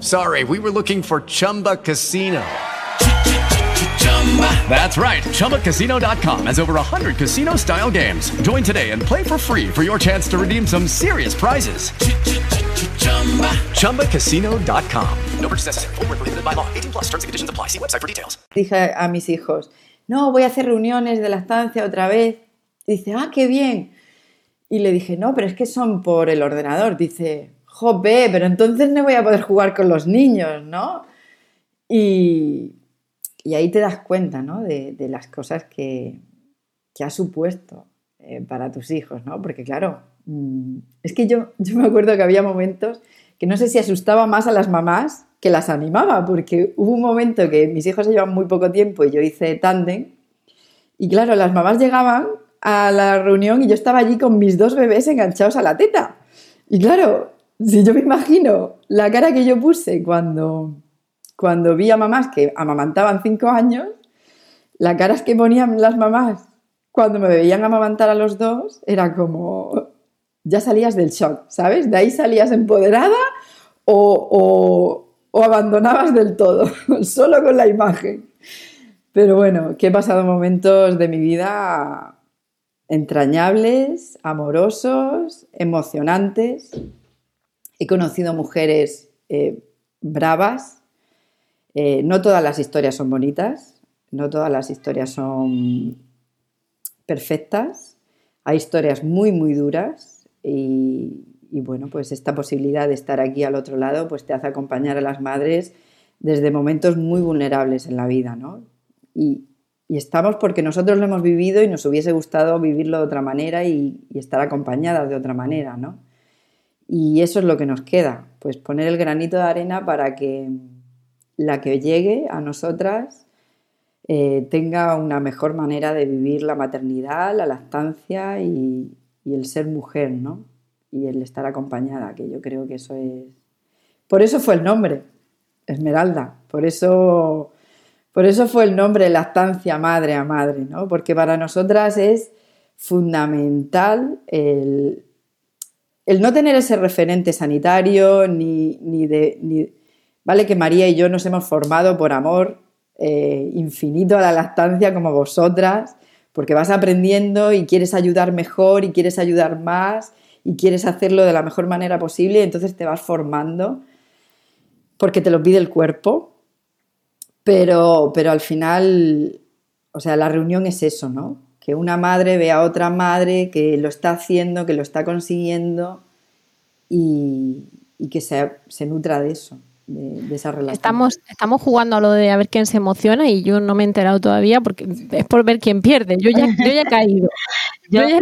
sorry. We were looking for Chumba Casino. That's right. ChumbaCasino.com has over 100 casino style games. Join today and play for free for your chance to redeem some serious prizes. ChumbaCasino.com. No purchase necessary. Void prohibited by law. 18 plus terms and conditions apply. See website for details. Dije a mis hijos, no, voy a hacer reuniones de la estancia otra vez. Dice, ah, qué bien. Y le dije, no, pero es que son por el ordenador. Dice, jope, pero entonces no voy a poder jugar con los niños, ¿no? Y, y ahí te das cuenta, ¿no? De, de las cosas que, que ha supuesto eh, para tus hijos, ¿no? Porque claro, mm, es que yo, yo me acuerdo que había momentos que no sé si asustaba más a las mamás que las animaba, porque hubo un momento que mis hijos se llevan muy poco tiempo y yo hice tándem, y claro, las mamás llegaban a la reunión y yo estaba allí con mis dos bebés enganchados a la teta. Y claro, si yo me imagino la cara que yo puse cuando, cuando vi a mamás que amamantaban cinco años, la cara que ponían las mamás cuando me veían amamantar a los dos era como, ya salías del shock, ¿sabes? De ahí salías empoderada o, o, o abandonabas del todo, solo con la imagen. Pero bueno, que he pasado momentos de mi vida entrañables, amorosos, emocionantes. He conocido mujeres eh, bravas. Eh, no todas las historias son bonitas, no todas las historias son perfectas. Hay historias muy, muy duras y, bueno, pues esta posibilidad de estar aquí al otro lado pues te hace acompañar a las madres desde momentos muy vulnerables en la vida, ¿no? Y, estamos porque nosotros lo hemos vivido y nos hubiese gustado vivirlo de otra manera y, estar acompañadas de otra manera, ¿no? Y eso es lo que nos queda, pues poner el granito de arena para que la que llegue a nosotras eh, tenga una mejor manera de vivir la maternidad, la lactancia y, y el ser mujer, ¿no? Y el estar acompañada, que yo creo que eso es... Por eso fue el nombre, Esmeralda, por eso por eso fue el nombre lactancia madre a madre, ¿no? Porque para nosotras es fundamental el, el no tener ese referente sanitario, ni, ni de. Ni, vale que María y yo nos hemos formado por amor eh, infinito a la lactancia como vosotras, porque vas aprendiendo y quieres ayudar mejor y quieres ayudar más y quieres hacerlo de la mejor manera posible y entonces te vas formando porque te lo pide el cuerpo pero, pero al final, o sea, la reunión es eso, ¿no? Que una madre ve a otra madre que lo está haciendo, que lo está consiguiendo y, que se, nutra de eso, de, de, esa relación. Estamos, estamos jugando a lo de a ver quién se emociona y yo no me he enterado todavía porque es por ver quién pierde. Yo ya, yo ya he caído. Yo, yo,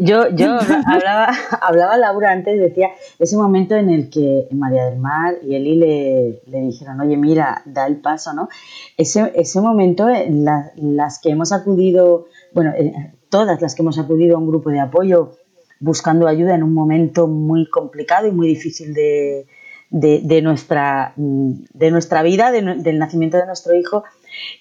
yo, yo hablaba, hablaba Laura antes, decía ese momento en el que María del Mar y Eli le, le dijeron, oye, mira, da el paso, ¿no? Ese, ese momento, la, las que hemos acudido, bueno, eh, todas las que hemos acudido a un grupo de apoyo buscando ayuda en un momento muy complicado y muy difícil de, de, de nuestra, de nuestra vida, de, del nacimiento de nuestro hijo,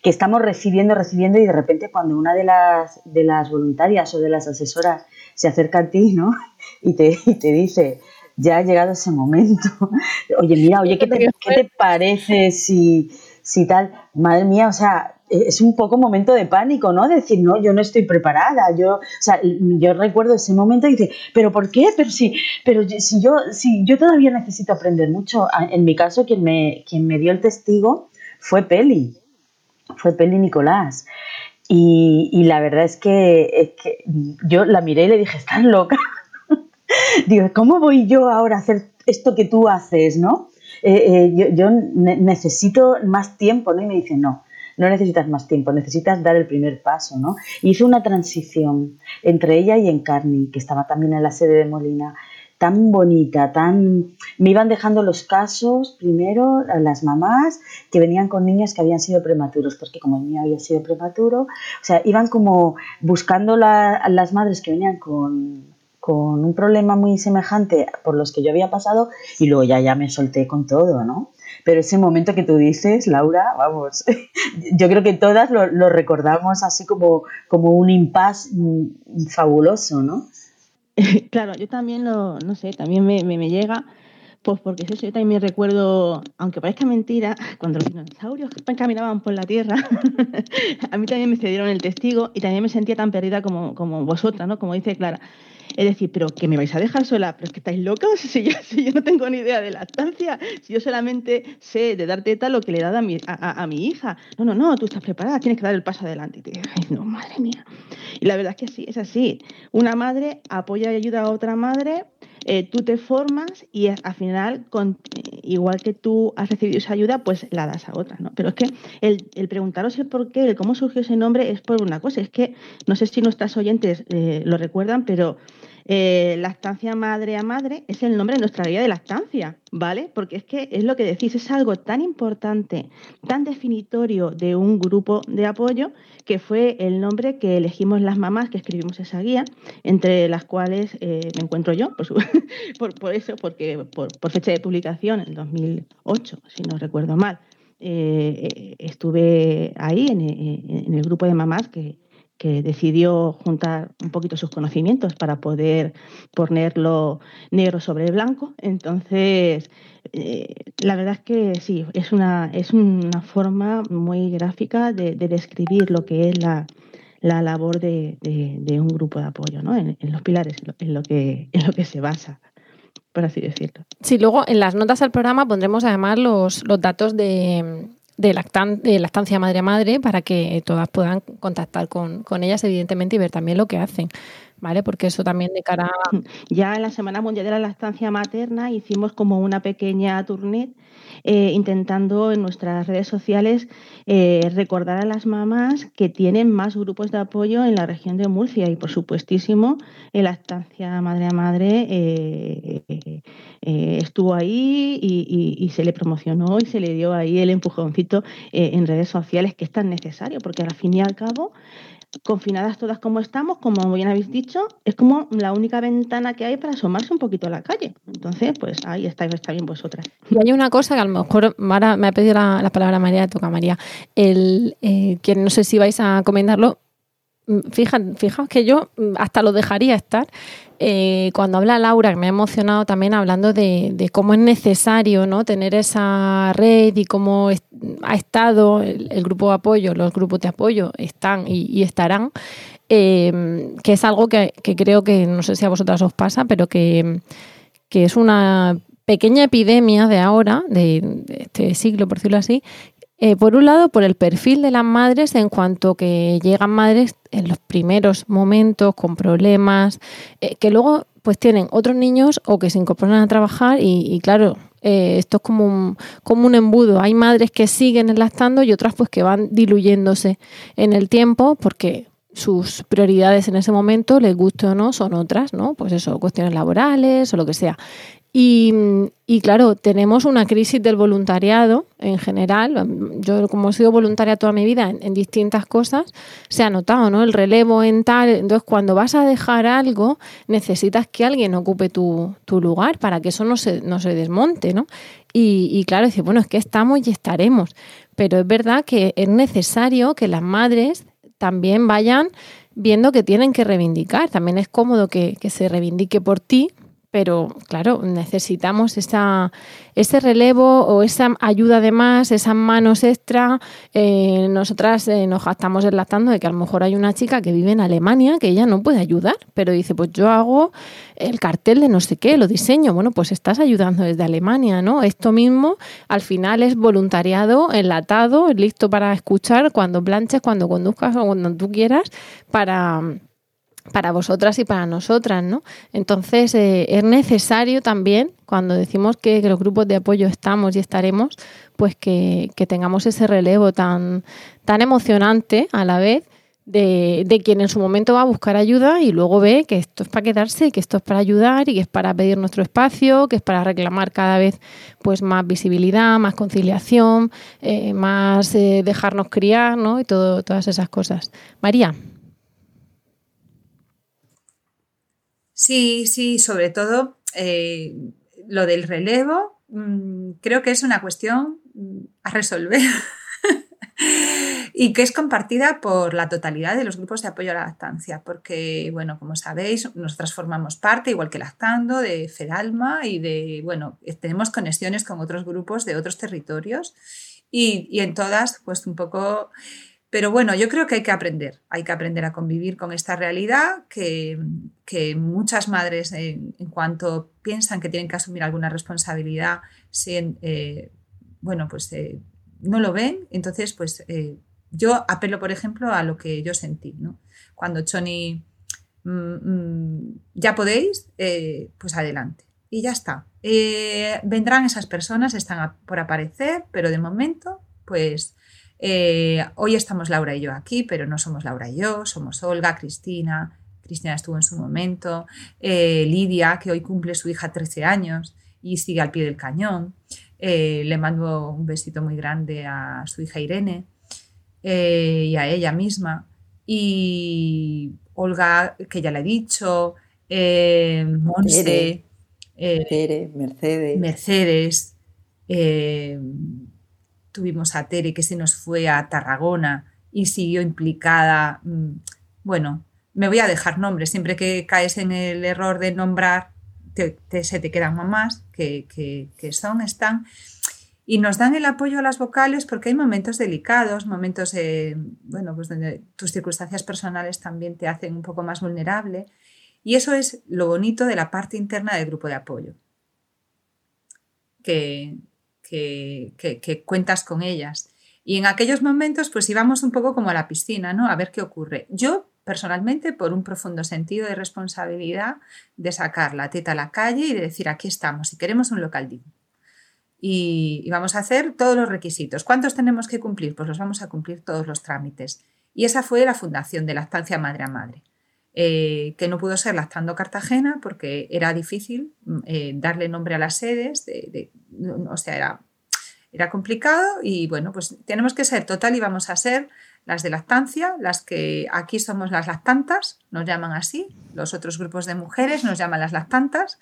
que estamos recibiendo, recibiendo y de repente cuando una de las, de las voluntarias o de las asesoras se acerca a ti, ¿no? Y te, y te dice, ya ha llegado ese momento. Oye, mira, oye, ¿qué te, ¿qué te parece si, si tal? Madre mía, o sea, es un poco momento de pánico, ¿no? Decir, no, yo no estoy preparada. Yo, o sea, yo recuerdo ese momento y dice, ¿pero por qué? Pero si, pero si yo, si yo todavía necesito aprender mucho. En mi caso, quien me, quien me dio el testigo fue Peli fue Peli Nicolás. Y, la verdad es que, es que, yo la miré y le dije, estás loca. Digo, ¿cómo voy yo ahora a hacer esto que tú haces, no? Eh, eh, yo, yo ne necesito más tiempo, ¿no? Y me dice, no, no necesitas más tiempo, necesitas dar el primer paso, ¿no? Hice una transición entre ella y Encarni, que estaba también en la sede de Molina, tan bonita, tan... Me iban dejando los casos primero las mamás que venían con niños que habían sido prematuros, porque como el mío había sido prematuro, o sea, iban como buscando las madres que venían con, con un problema muy semejante por los que yo había pasado y luego ya, ya me solté con todo, ¿no? Pero ese momento que tú dices, Laura, vamos, yo creo que todas lo, recordamos así como, como un impasse mm, fabuloso, ¿no? Claro, yo también lo, no sé, también me, me, llega, pues porque eso yo también me recuerdo, aunque parezca mentira, cuando los dinosaurios caminaban por la Tierra, a mí también me cedieron el testigo y también me sentía tan perdida como, como vosotras, ¿no? Como dice Clara. Es decir, pero que me vais a dejar sola, pero es que estáis locos, si yo, no tengo ni idea de lactancia, si yo solamente sé de dar teta lo que le he dado a mi, hija. No, no, no, tú estás preparada, tienes que dar el paso adelante. Y te ay, no, madre mía. Y la verdad es que sí, es así. Una madre apoya y ayuda a otra madre, eh, tú te formas y al final, con, igual que tú has recibido esa ayuda, pues la das a otra, ¿no? Pero es que el, el preguntaros el por qué, el cómo surgió ese nombre es por una cosa, es que no sé si nuestras oyentes eh, lo recuerdan, pero eh, lactancia madre a madre es el nombre de nuestra guía de lactancia, ¿vale? Porque es que es lo que decís, es algo tan importante, tan definitorio de un grupo de apoyo, que fue el nombre que elegimos las mamás que escribimos esa guía, entre las cuales eh, me encuentro yo, por, por, eso, porque por, fecha de publicación, en 2008, si no recuerdo mal. Eh, estuve ahí en el grupo de mamás que, que decidió juntar un poquito sus conocimientos para poder ponerlo negro sobre blanco. Entonces, eh, la verdad es que sí, es una, es una forma muy gráfica de, describir lo que es la, labor de, un grupo de apoyo, ¿no? en, los pilares, en lo, que, en lo que se basa por así decirlo. Sí, luego en las notas del programa pondremos además los, los datos de, de, lactancia madre a madre para que todas puedan contactar con, con, ellas, evidentemente, y ver también lo que hacen, ¿vale? Porque eso también de cara Ya en la Semana Mundial de la Lactancia Materna hicimos como una pequeña tournée eh, intentando en nuestras redes sociales eh, recordar a las mamás que tienen más grupos de apoyo en la región de Murcia y por supuestísimo en lactancia madre a madre eh, estuvo ahí y, y, se le promocionó y se le dio ahí el empujoncito en redes sociales que es tan necesario porque al fin y al cabo confinadas todas como estamos, como bien habéis dicho, es como la única ventana que hay para asomarse un poquito a la calle. Entonces, pues ahí estáis, está bien vosotras. Y hay una cosa que a lo mejor Mara, me ha pedido la, palabra María, toca María, el, eh, que no sé si vais a comentarlo, mm, fijaos que yo mm, hasta lo dejaría estar, eh, cuando habla Laura, que me ha emocionado también hablando de, cómo es necesario ¿no? tener esa red y cómo ha estado el, grupo de apoyo, los grupos de apoyo están y, estarán, eh, que es algo que, creo que no sé si a vosotras os pasa, pero que, es una pequeña epidemia de ahora, de, este siglo, por decirlo así, eh, por un lado, por el perfil de las madres en cuanto que llegan madres en los primeros momentos con problemas, eh, que luego pues tienen otros niños o que se incorporan a trabajar y, claro, eh, esto es como un, como un embudo. Hay madres que siguen lactando y otras pues que van diluyéndose en el tiempo porque sus prioridades en ese momento, les guste o no, son otras, ¿no? Pues eso, cuestiones laborales o lo que sea. Y, claro, tenemos una crisis del voluntariado en general. Yo, como he sido voluntaria toda mi vida en, distintas cosas, se ha notado, ¿no? El relevo en tal. Entonces, cuando vas a dejar algo, necesitas que alguien ocupe tu, lugar para que eso no se, no se desmonte, ¿no? Y, y claro, dice, bueno, es que estamos y estaremos. Pero es verdad que es necesario que las madres también vayan viendo que tienen que reivindicar. También es cómodo que, que se reivindique por ti, pero claro, necesitamos esa, ese relevo o esa ayuda de más, esas manos extra. Eh, nosotras eh, nos estamos relatando de que a lo mejor hay una chica que vive en Alemania que ella no puede ayudar, pero dice, pues yo hago el cartel de no sé qué, lo diseño. Bueno, pues estás ayudando desde Alemania, ¿no? Esto mismo al final es voluntariado, enlatado, listo para escuchar cuando planches, cuando conduzcas o cuando tú quieras para para vosotras y para nosotras, ¿no? Entonces eh, es necesario también, cuando decimos que, los grupos de apoyo estamos y estaremos, pues que, tengamos ese relevo tan, tan emocionante a la vez, de, de, quien en su momento va a buscar ayuda y luego ve que esto es para quedarse, que esto es para ayudar y que es para pedir nuestro espacio, que es para reclamar cada vez pues más visibilidad, más conciliación, eh, más eh, dejarnos criar, ¿no? Y todo, todas esas cosas. María. Sí, sí, sobre todo eh, lo del relevo, mmm, creo que es una cuestión mm, a resolver. y que es compartida por la totalidad de los grupos de apoyo a la lactancia, porque, bueno, como sabéis, nosotras formamos parte, igual que Lactando, de Fedalma y de, bueno, tenemos conexiones con otros grupos de otros territorios y, y en todas, pues un poco... Pero bueno, yo creo que hay que aprender, hay que aprender a convivir con esta realidad que, que muchas madres en, en, cuanto piensan que tienen que asumir alguna responsabilidad, eh, bueno, pues eh, no lo ven, entonces pues eh, yo apelo, por ejemplo, a lo que yo sentí, ¿no? Cuando Choni, mmm, ya podéis, eh, pues adelante. Y ya está. Eh, vendrán esas personas, están por aparecer, pero de momento, pues eh, hoy estamos Laura y yo aquí, pero no somos Laura y yo, somos Olga, Cristina, Cristina estuvo en su momento, eh, Lidia, que hoy cumple su hija 13 años y sigue al pie del cañón. Eh, le mando un besito muy grande a su hija Irene y a ella misma. Y Olga, que ya le he dicho, Monse, Mercedes. Mercedes tuvimos a Tere que se nos fue a Tarragona y siguió implicada. mm, Bueno, me voy a dejar nombres. Siempre que caes en el error de nombrar, se te quedan mamás que, que, que, son, están. Y nos dan el apoyo a las vocales porque hay momentos delicados, momentos, eh, bueno, pues donde tus circunstancias personales también te hacen un poco más vulnerable. Y eso es lo bonito de la parte interna del grupo de apoyo. Que, que, cuentas con ellas. Y en aquellos momentos, pues íbamos un poco como a la piscina, ¿no? A ver qué ocurre. Yo, personalmente, por un profundo sentido de responsabilidad de sacar la teta a la calle y de decir, aquí estamos, y queremos un local digno. Y, y vamos a hacer todos los requisitos. ¿Cuántos tenemos que cumplir? Pues los vamos a cumplir todos los trámites. Y esa fue la fundación de Lactancia Madre a Madre. Eh, que no pudo ser Lactando Cartagena porque era difícil eh, darle nombre a las sedes, de, de, o sea, era, era complicado y bueno, pues tenemos que ser total y vamos a ser las de lactancia, las que aquí somos las lactantas, nos llaman así, los otros grupos de mujeres nos llaman las lactantas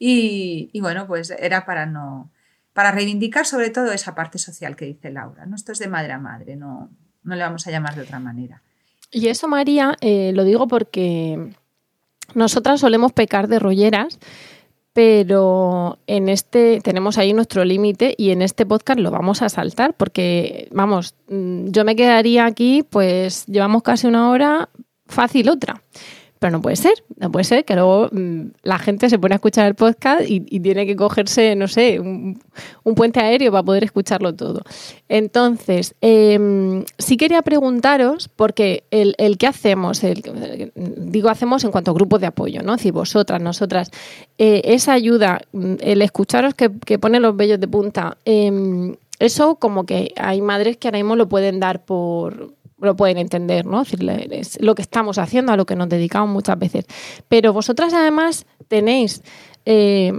y, y bueno, pues era para no, para reivindicar sobre todo esa parte social que dice Laura, ¿no? Esto es de madre a madre, no, no le vamos a llamar de otra manera. Y eso, María, eh, lo digo porque nosotras solemos pecar de rolleras, pero en este tenemos ahí nuestro límite y en este podcast lo vamos a saltar porque, vamos, yo me quedaría aquí, pues llevamos casi una hora, fácil otra. Pero no puede ser, no puede ser que luego mmm, la gente se pone a escuchar el podcast y, tiene que cogerse, no sé, un, puente aéreo para poder escucharlo todo. Entonces, eh, sí quería preguntaros, porque el, que hacemos, el, digo hacemos en cuanto a grupos de apoyo, ¿no? Decir, vosotras, nosotras, eh, esa ayuda, el escucharos que, que pone los vellos de punta, eh, eso como que hay madres que ahora mismo lo pueden dar por lo pueden entender, ¿no? Es, lo que estamos haciendo, a lo que nos dedicamos muchas veces. Pero vosotras además tenéis eh,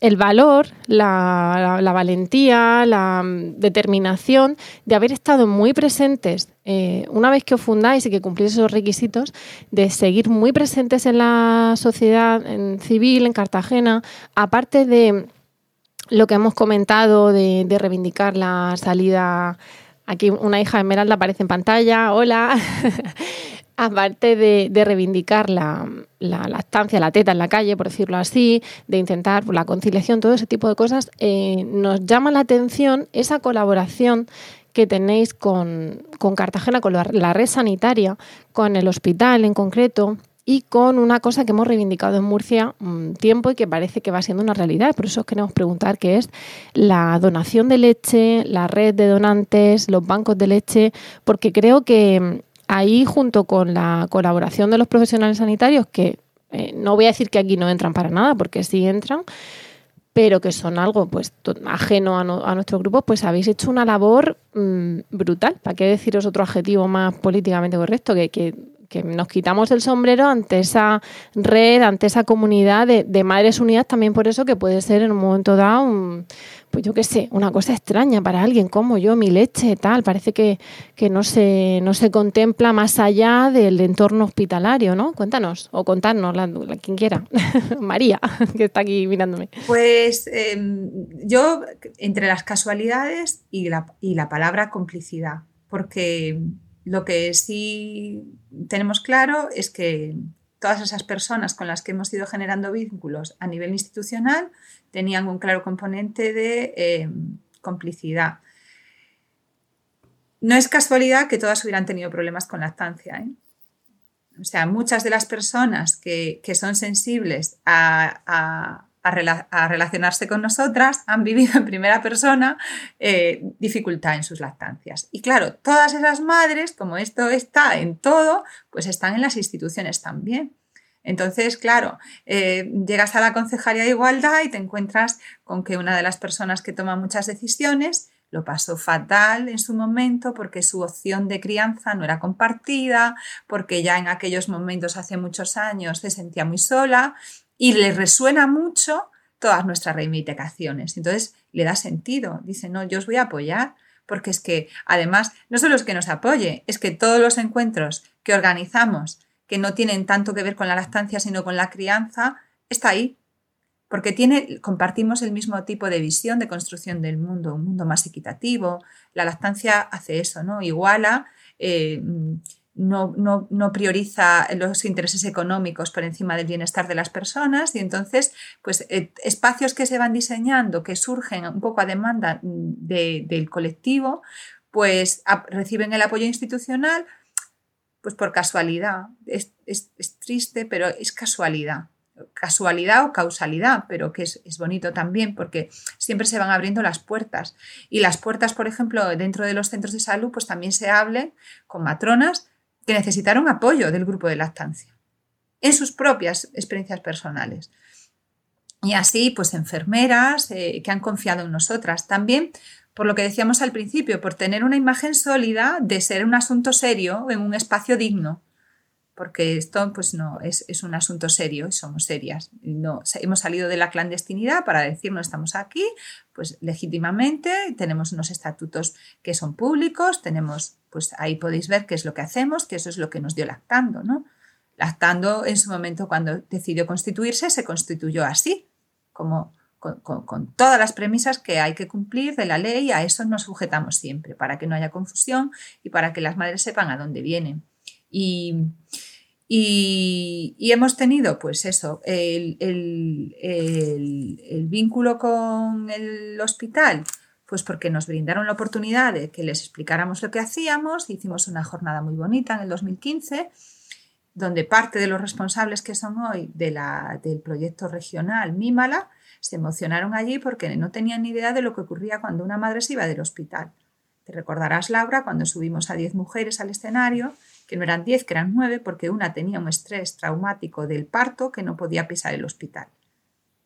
el valor, la, valentía, la determinación de haber estado muy presentes eh, una vez que os fundáis y que cumplís esos requisitos, de seguir muy presentes en la sociedad civil, en Cartagena, aparte de lo que hemos comentado de reivindicar la salida Aquí una hija de Esmeralda aparece en pantalla. Hola. Aparte de, reivindicar la, la, lactancia, la teta en la calle, por decirlo así, de intentar la conciliación, todo ese tipo de cosas, eh, nos llama la atención esa colaboración que tenéis con, Cartagena, con la, la red sanitaria, con el hospital en concreto, y con una cosa que hemos reivindicado en Murcia un tiempo y que parece que va siendo una realidad. Por eso os queremos preguntar qué es la donación de leche, la red de donantes, los bancos de leche, porque creo que ahí junto con la colaboración de los profesionales sanitarios, que eh, no voy a decir que aquí no entran para nada, porque sí entran, pero que son algo pues ajeno a, nuestro grupo, pues habéis hecho una labor mm, brutal. ¿Para qué deciros otro adjetivo más políticamente correcto? Que, que que nos quitamos el sombrero ante esa red, ante esa comunidad de, Madres Unidas, también por eso que puede ser en un momento dado, pues yo qué sé, una cosa extraña para alguien como yo, mi leche, tal. Parece que, no, se, no se contempla más allá del entorno hospitalario, ¿no? Cuéntanos, o contarnos, quien quiera. María, que está aquí mirándome. Pues em, yo, entre las casualidades y la, y la palabra complicidad, porque lo que sí tenemos claro es que todas esas personas con las que hemos ido generando vínculos a nivel institucional tenían un claro componente de eh, complicidad. No es casualidad que todas hubieran tenido problemas con lactancia. ¿eh? O sea, muchas de las personas que, son sensibles a, relacionarse con nosotras han vivido en primera persona eh, dificultad en sus lactancias. Y claro, todas esas madres, como esto está en todo, pues están en las instituciones también. Entonces, claro, eh, llegas a la Concejalía de Igualdad y te encuentras con que una de las personas que toma muchas decisiones lo pasó fatal en su momento porque su opción de crianza no era compartida, porque ya en aquellos momentos, hace muchos años, se sentía muy sola y le resuena mucho todas nuestras reivindicaciones. Entonces le da sentido. Dice, no, yo os voy a apoyar, porque es que además no solo es que nos apoye, es que todos los encuentros que organizamos, que no tienen tanto que ver con la lactancia, sino con la crianza, está ahí. Porque tiene, compartimos el mismo tipo de visión de construcción del mundo, un mundo más equitativo. La lactancia hace eso, ¿no? Iguala eh, no, prioriza los intereses económicos por encima del bienestar de las personas y entonces pues eh, espacios que se van diseñando que surgen un poco a demanda del colectivo pues reciben el apoyo institucional pues por casualidad es, triste pero es casualidad casualidad o causalidad, pero que es, es, bonito también porque siempre se van abriendo las puertas. Y las puertas, por ejemplo, dentro de los centros de salud, pues también se hable con matronas que necesitaron apoyo del grupo de lactancia en sus propias experiencias personales. Y así, pues enfermeras eh, que han confiado en nosotras. También, por lo que decíamos al principio, por tener una imagen sólida de ser un asunto serio en un espacio digno. Porque esto, pues no, es, un asunto serio y somos serias. No, hemos salido de la clandestinidad para decir no estamos aquí, pues legítimamente tenemos unos estatutos que son públicos, tenemos pues ahí podéis ver qué es lo que hacemos, que eso es lo que nos dio Lactando, ¿no? Lactando en su momento cuando decidió constituirse se constituyó así, como con, todas las premisas que hay que cumplir de la ley, a eso nos sujetamos siempre, para que no haya confusión y para que las madres sepan a dónde vienen. Y, hemos tenido, pues eso, el, el vínculo con el hospital, pues porque nos brindaron la oportunidad de que les explicáramos lo que hacíamos, hicimos una jornada muy bonita en el 2015, donde parte de los responsables que son hoy de la, del proyecto regional Mímala se emocionaron allí porque no tenían ni idea de lo que ocurría cuando una madre se iba del hospital. Te recordarás, Laura, cuando subimos a 10 mujeres al escenario, que no eran 10, que eran 9, porque una tenía un estrés traumático del parto que no podía pisar el hospital.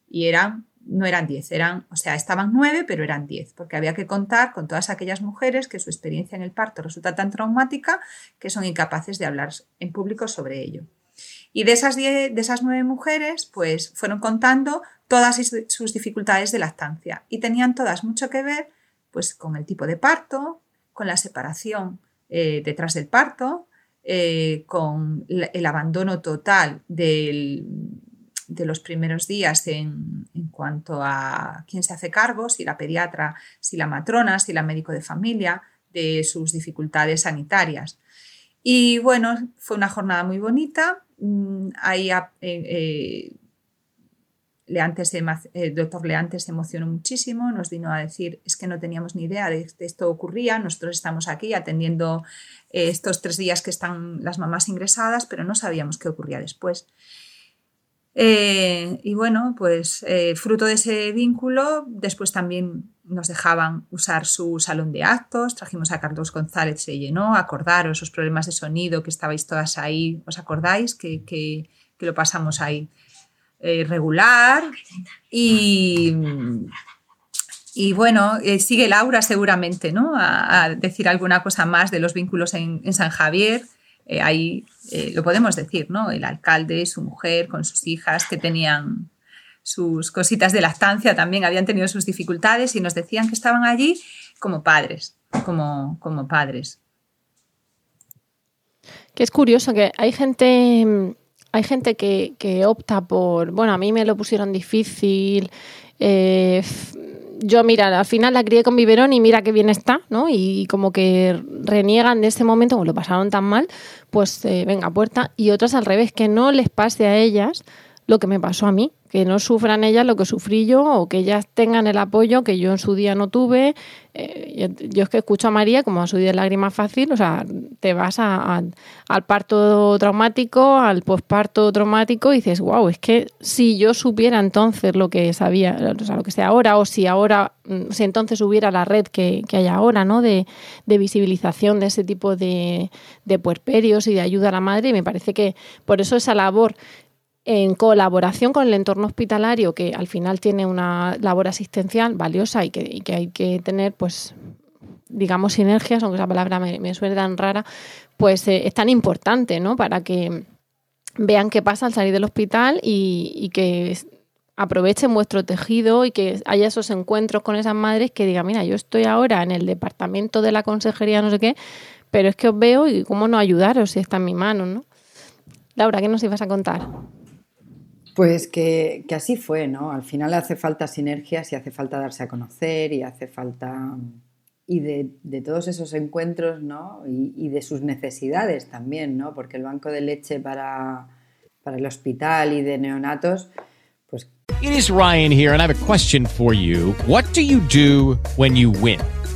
Y eran no eran 10, eran, o sea, estaban 9, pero eran 10, porque había que contar con todas aquellas mujeres que su experiencia en el parto resulta tan traumática que son incapaces de hablar en público sobre ello. Y de esas, 10, de esas 9 mujeres, pues fueron contando todas sus dificultades de lactancia y tenían todas mucho que ver pues con el tipo de parto, con la separación eh, detrás del parto, eh, con el abandono total de los primeros días en, cuanto a quién se hace cargo, si la pediatra, si la matrona, si la médico de familia, de sus dificultades sanitarias. Y bueno, fue una jornada muy bonita. Mm, ahí eh, eh, Leantes, el doctor Leantes se emocionó muchísimo, nos vino a decir, es que no teníamos ni idea de que esto ocurría, nosotros estamos aquí atendiendo eh, estos tres días que están las mamás ingresadas, pero no sabíamos qué ocurría después. Eh, y bueno, pues eh, fruto de ese vínculo, después también nos dejaban usar su salón de actos, trajimos a Carlos González, se llenó, acordaros esos problemas de sonido que estabais todas ahí, ¿os acordáis que, que, lo pasamos ahí? Eh, regular y, y bueno, eh, sigue Laura seguramente, ¿no? A, decir alguna cosa más de los vínculos en, San Javier. Eh, ahí eh, lo podemos decir, ¿no? El alcalde, su mujer, con sus hijas que tenían sus cositas de lactancia, también habían tenido sus dificultades y nos decían que estaban allí como padres, como, como padres. Que es curioso que hay gente, hay gente que, que opta por, bueno, a mí me lo pusieron difícil, eh, yo, mira, al final la crié con biberón y mira qué bien está, ¿no? Y como que reniegan de ese momento, como lo pasaron tan mal, pues eh, venga, puerta. Y otras al revés, que no les pase a ellas lo que me pasó a mí, que no sufran ellas lo que sufrí yo o que ellas tengan el apoyo que yo en su día no tuve. Eh, yo es que escucho a María como a su día de lágrima fácil, o sea, te vas a, a, al parto traumático, al posparto traumático y dices, wow, es que si yo supiera entonces lo que sabía, o sea, lo que sé ahora, o si ahora, mm, si entonces hubiera la red que, que hay ahora, ¿no? De, de, visibilización de ese tipo de, de puerperios y de ayuda a la madre, y me parece que por eso esa labor en colaboración con el entorno hospitalario, que al final tiene una labor asistencial valiosa y que, hay que tener, pues, digamos, sinergias, aunque esa palabra me, me suene tan rara, pues eh, es tan importante, ¿no? Para que vean qué pasa al salir del hospital y, y que aprovechen vuestro tejido y que haya esos encuentros con esas madres que digan, mira, yo estoy ahora en el departamento de la consejería, no sé qué, pero es que os veo y cómo no ayudaros si está en mi mano, ¿no? Laura, ¿qué nos ibas a contar? Pues que, que, así fue, ¿no? Al final hace falta sinergias y hace falta darse a conocer y hace falta... Y de, de todos esos encuentros, ¿no? Y, de sus necesidades también, ¿no? Porque el banco de leche para, para el hospital y de neonatos, pues... It is Ryan here and I have a question for you. What do you do when you win?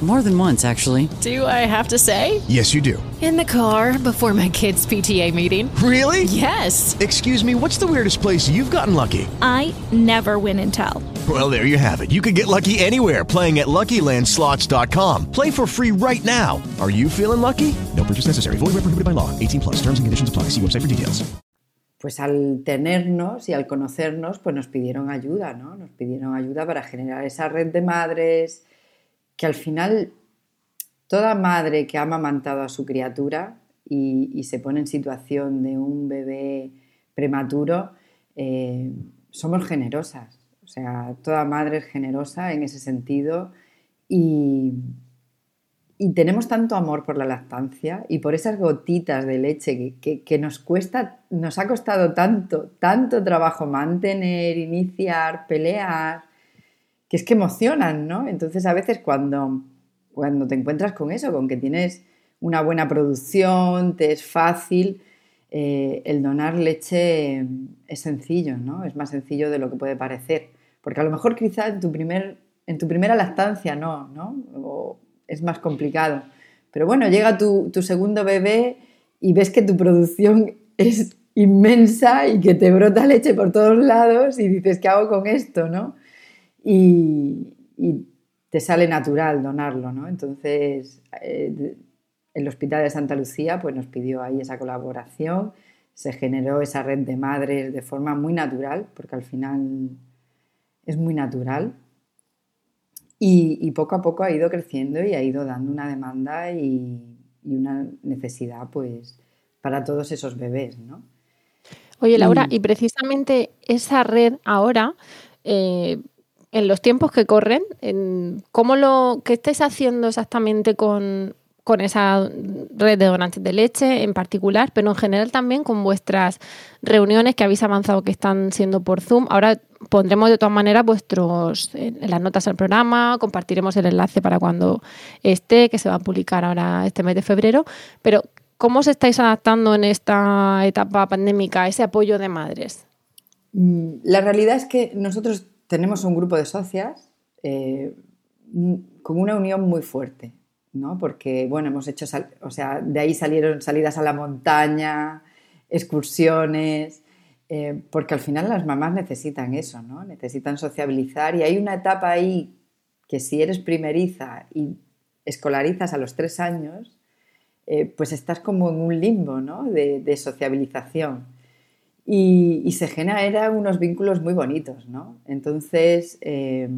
More than once, actually. Do I have to say? Yes, you do. In the car before my kids' PTA meeting. Really? Yes. Excuse me, what's the weirdest place you've gotten lucky? I never win and tell. Well, there you have it. You can get lucky anywhere playing at LuckyLandSlots.com. Play for free right now. Are you feeling lucky? No purchase necessary. Void where prohibited by law. 18 plus. Terms and conditions apply. See website for details. Pues al tenernos y al conocernos, pues nos pidieron ayuda, ¿no? Nos pidieron ayuda para generar esa red de madres que al final toda madre que ha amamantado a su criatura y, se pone en situación de un bebé prematuro, eh, somos generosas. O sea, toda madre es generosa en ese sentido y, y tenemos tanto amor por la lactancia y por esas gotitas de leche que, que, que, nos cuesta, nos ha costado tanto, tanto trabajo mantener, iniciar, pelear, que es que emocionan, ¿no? Entonces a veces cuando, cuando te encuentras con eso, con que tienes una buena producción, te es fácil, eh, el donar leche es sencillo, ¿no? Es más sencillo de lo que puede parecer. Porque a lo mejor quizá en tu, primer, en tu primera lactancia no, ¿no? O es más complicado. Pero bueno, llega tu, tu segundo bebé y ves que tu producción es inmensa y que te brota leche por todos lados y dices, ¿qué hago con esto, no? Y, y te sale natural donarlo, ¿no? Entonces, eh, el Hospital de Santa Lucía pues, nos pidió ahí esa colaboración, se generó esa red de madres de forma muy natural, porque al final es muy natural, y, y poco a poco ha ido creciendo y ha ido dando una demanda y, y una necesidad pues para todos esos bebés, ¿no? Oye, Laura, y, y precisamente esa red ahora, eh, en los tiempos que corren, en ¿cómo lo, ¿qué estáis haciendo exactamente con, con esa red de donantes de leche en particular, pero en general también con vuestras reuniones que habéis avanzado que están siendo por Zoom? Ahora pondremos de todas maneras vuestros en las notas del programa, compartiremos el enlace para cuando esté, que se va a publicar ahora este mes de febrero, pero ¿Cómo os estáis adaptando en esta etapa pandémica a ese apoyo de madres? Mm, la realidad es que nosotros tenemos un grupo de socias eh, con una unión muy fuerte, ¿no? Porque, bueno, hemos hecho, o sea, de ahí salieron salidas a la montaña, excursiones, eh, porque al final las mamás necesitan eso, ¿no? Necesitan sociabilizar y hay una etapa ahí que si eres primeriza y escolarizas a los tres años, eh, pues estás como en un limbo, ¿no? De, sociabilización. Y, se generan unos vínculos muy bonitos, ¿no? Entonces, eh,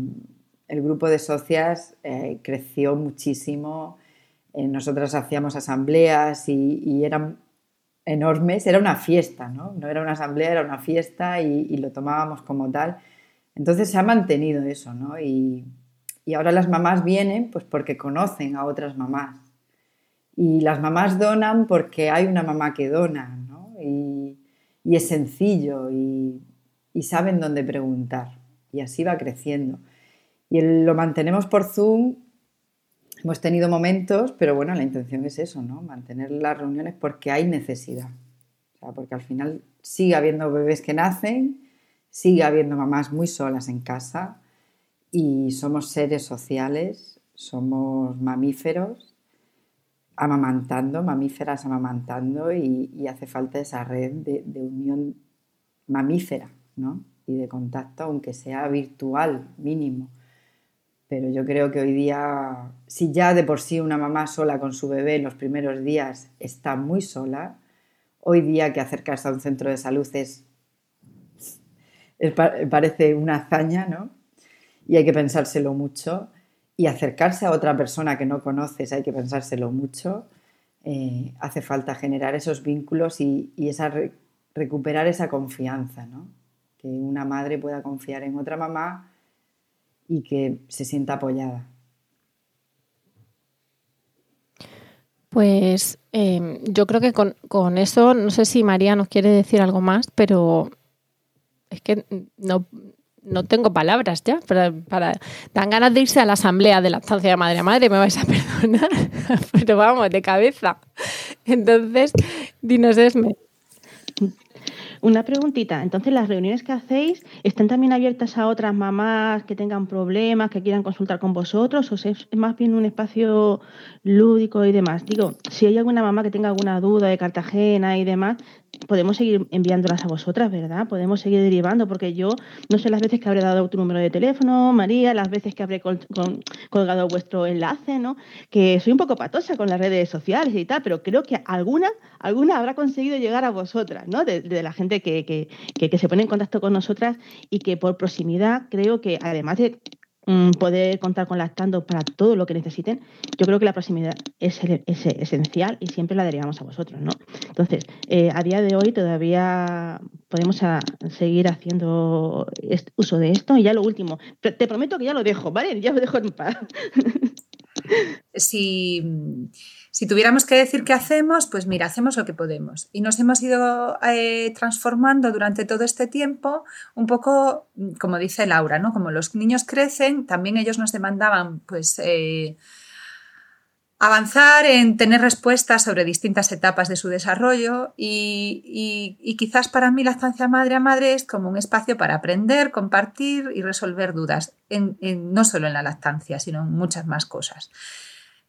el grupo de socias creció muchísimo. nosotras hacíamos asambleas y eran enormes, era una fiesta, ¿no? No era una asamblea, era una fiesta y, lo tomábamos como tal. Entonces se ha mantenido eso, ¿no? Y, ahora las mamás vienen pues porque conocen a otras mamás. Y las mamás donan porque hay una mamá que dona. Y, es sencillo y, saben dónde preguntar. Y así va creciendo. Y lo mantenemos por Zoom Hemos tenido momentos, pero bueno, la intención es eso, ¿no? Mantener las reuniones porque hay necesidad. O sea, porque al final sigue habiendo bebés que nacen, sigue habiendo mamás muy solas en casa y somos seres sociales, somos mamíferos amamantando, mamíferas amamantando y, hace falta esa red de, unión mamífera, ¿no? Y de contacto, aunque sea virtual, mínimo pero yo creo que hoy día, si ya de por sí una mamá sola con su bebé en los primeros días está muy sola, hoy día que acercarse a un centro de salud es, parece una hazaña, ¿no? Y hay que pensárselo mucho. Y acercarse a otra persona que no conoces hay que pensárselo mucho. Eh, hace falta generar esos vínculos y, esa, recuperar esa confianza, ¿no? Que una madre pueda confiar en otra mamá y que se sienta apoyada. Pues em, yo creo que con, eso, no sé si María nos quiere decir algo más, pero es que no, tengo palabras ya. Para, para, dan ganas de irse a la asamblea de la estancia de madre a madre, me vais a perdonar, pero vamos, de cabeza. Entonces, dinos Esme. Una preguntita, entonces las reuniones que hacéis están también abiertas a otras mamás que tengan problemas, que quieran consultar con vosotros, o es más bien un espacio lúdico y demás. Digo, si hay alguna mamá que tenga alguna duda de Cartagena y demás, podemos seguir enviándolas a vosotras, ¿verdad? Podemos seguir derivando, porque yo no sé las veces que habré dado tu número de teléfono, María, las veces que habré colgado vuestro enlace, ¿no? Que soy un poco patosa con las redes sociales y tal, pero creo que alguna, alguna habrá conseguido llegar a vosotras, ¿no? De, la gente que, que se pone en contacto con nosotras y que por proximidad creo que además de poder contar con lactando para todo lo que necesiten, yo creo que la proximidad es, esencial y siempre la derivamos a vosotros, ¿no? Entonces, eh, a día de hoy todavía podemos seguir haciendo uso de esto y ya lo último, te prometo que ya lo dejo, ¿vale? Ya lo dejo en paz. si si tuviéramos que decir qué hacemos, pues mira, hacemos lo que podemos. Y nos hemos ido eh, transformando durante todo este tiempo, un poco, como dice Laura, ¿no? Como los niños crecen, también ellos nos demandaban, pues, eh, avanzar en tener respuestas sobre distintas etapas de su desarrollo y, quizás para mí la estancia madre a madre es como un espacio para aprender, compartir y resolver dudas, no solo en la lactancia, sino en muchas más cosas.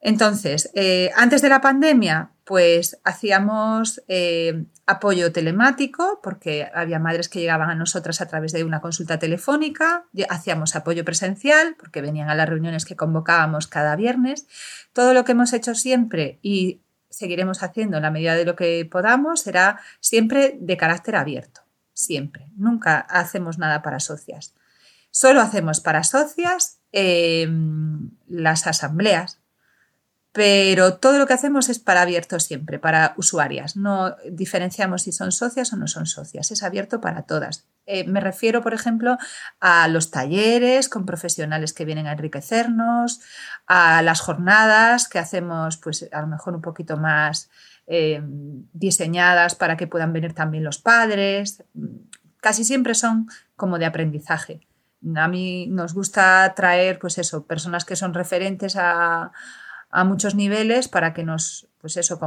Entonces, eh, antes de la pandemia, pues hacíamos eh, apoyo telemático, porque había madres que llegaban a nosotras a través de una consulta telefónica, hacíamos apoyo presencial, porque venían a las reuniones que convocábamos cada viernes. Todo lo que hemos hecho siempre y seguiremos haciendo en la medida de lo que podamos será siempre de carácter abierto, siempre. Nunca hacemos nada para socias. Solo hacemos para socias eh, las asambleas, pero todo lo que hacemos es para abierto siempre, para usuarias. No diferenciamos si son socias o no son socias, es abierto para todas. Eh, me refiero, por ejemplo, a los talleres con profesionales que vienen a enriquecernos, a las jornadas que hacemos, pues a lo mejor un poquito más eh, diseñadas para que puedan venir también los padres. Casi siempre son como de aprendizaje. A mí nos gusta traer, pues eso, personas que son referentes a, a muchos niveles para que nos, pues eso,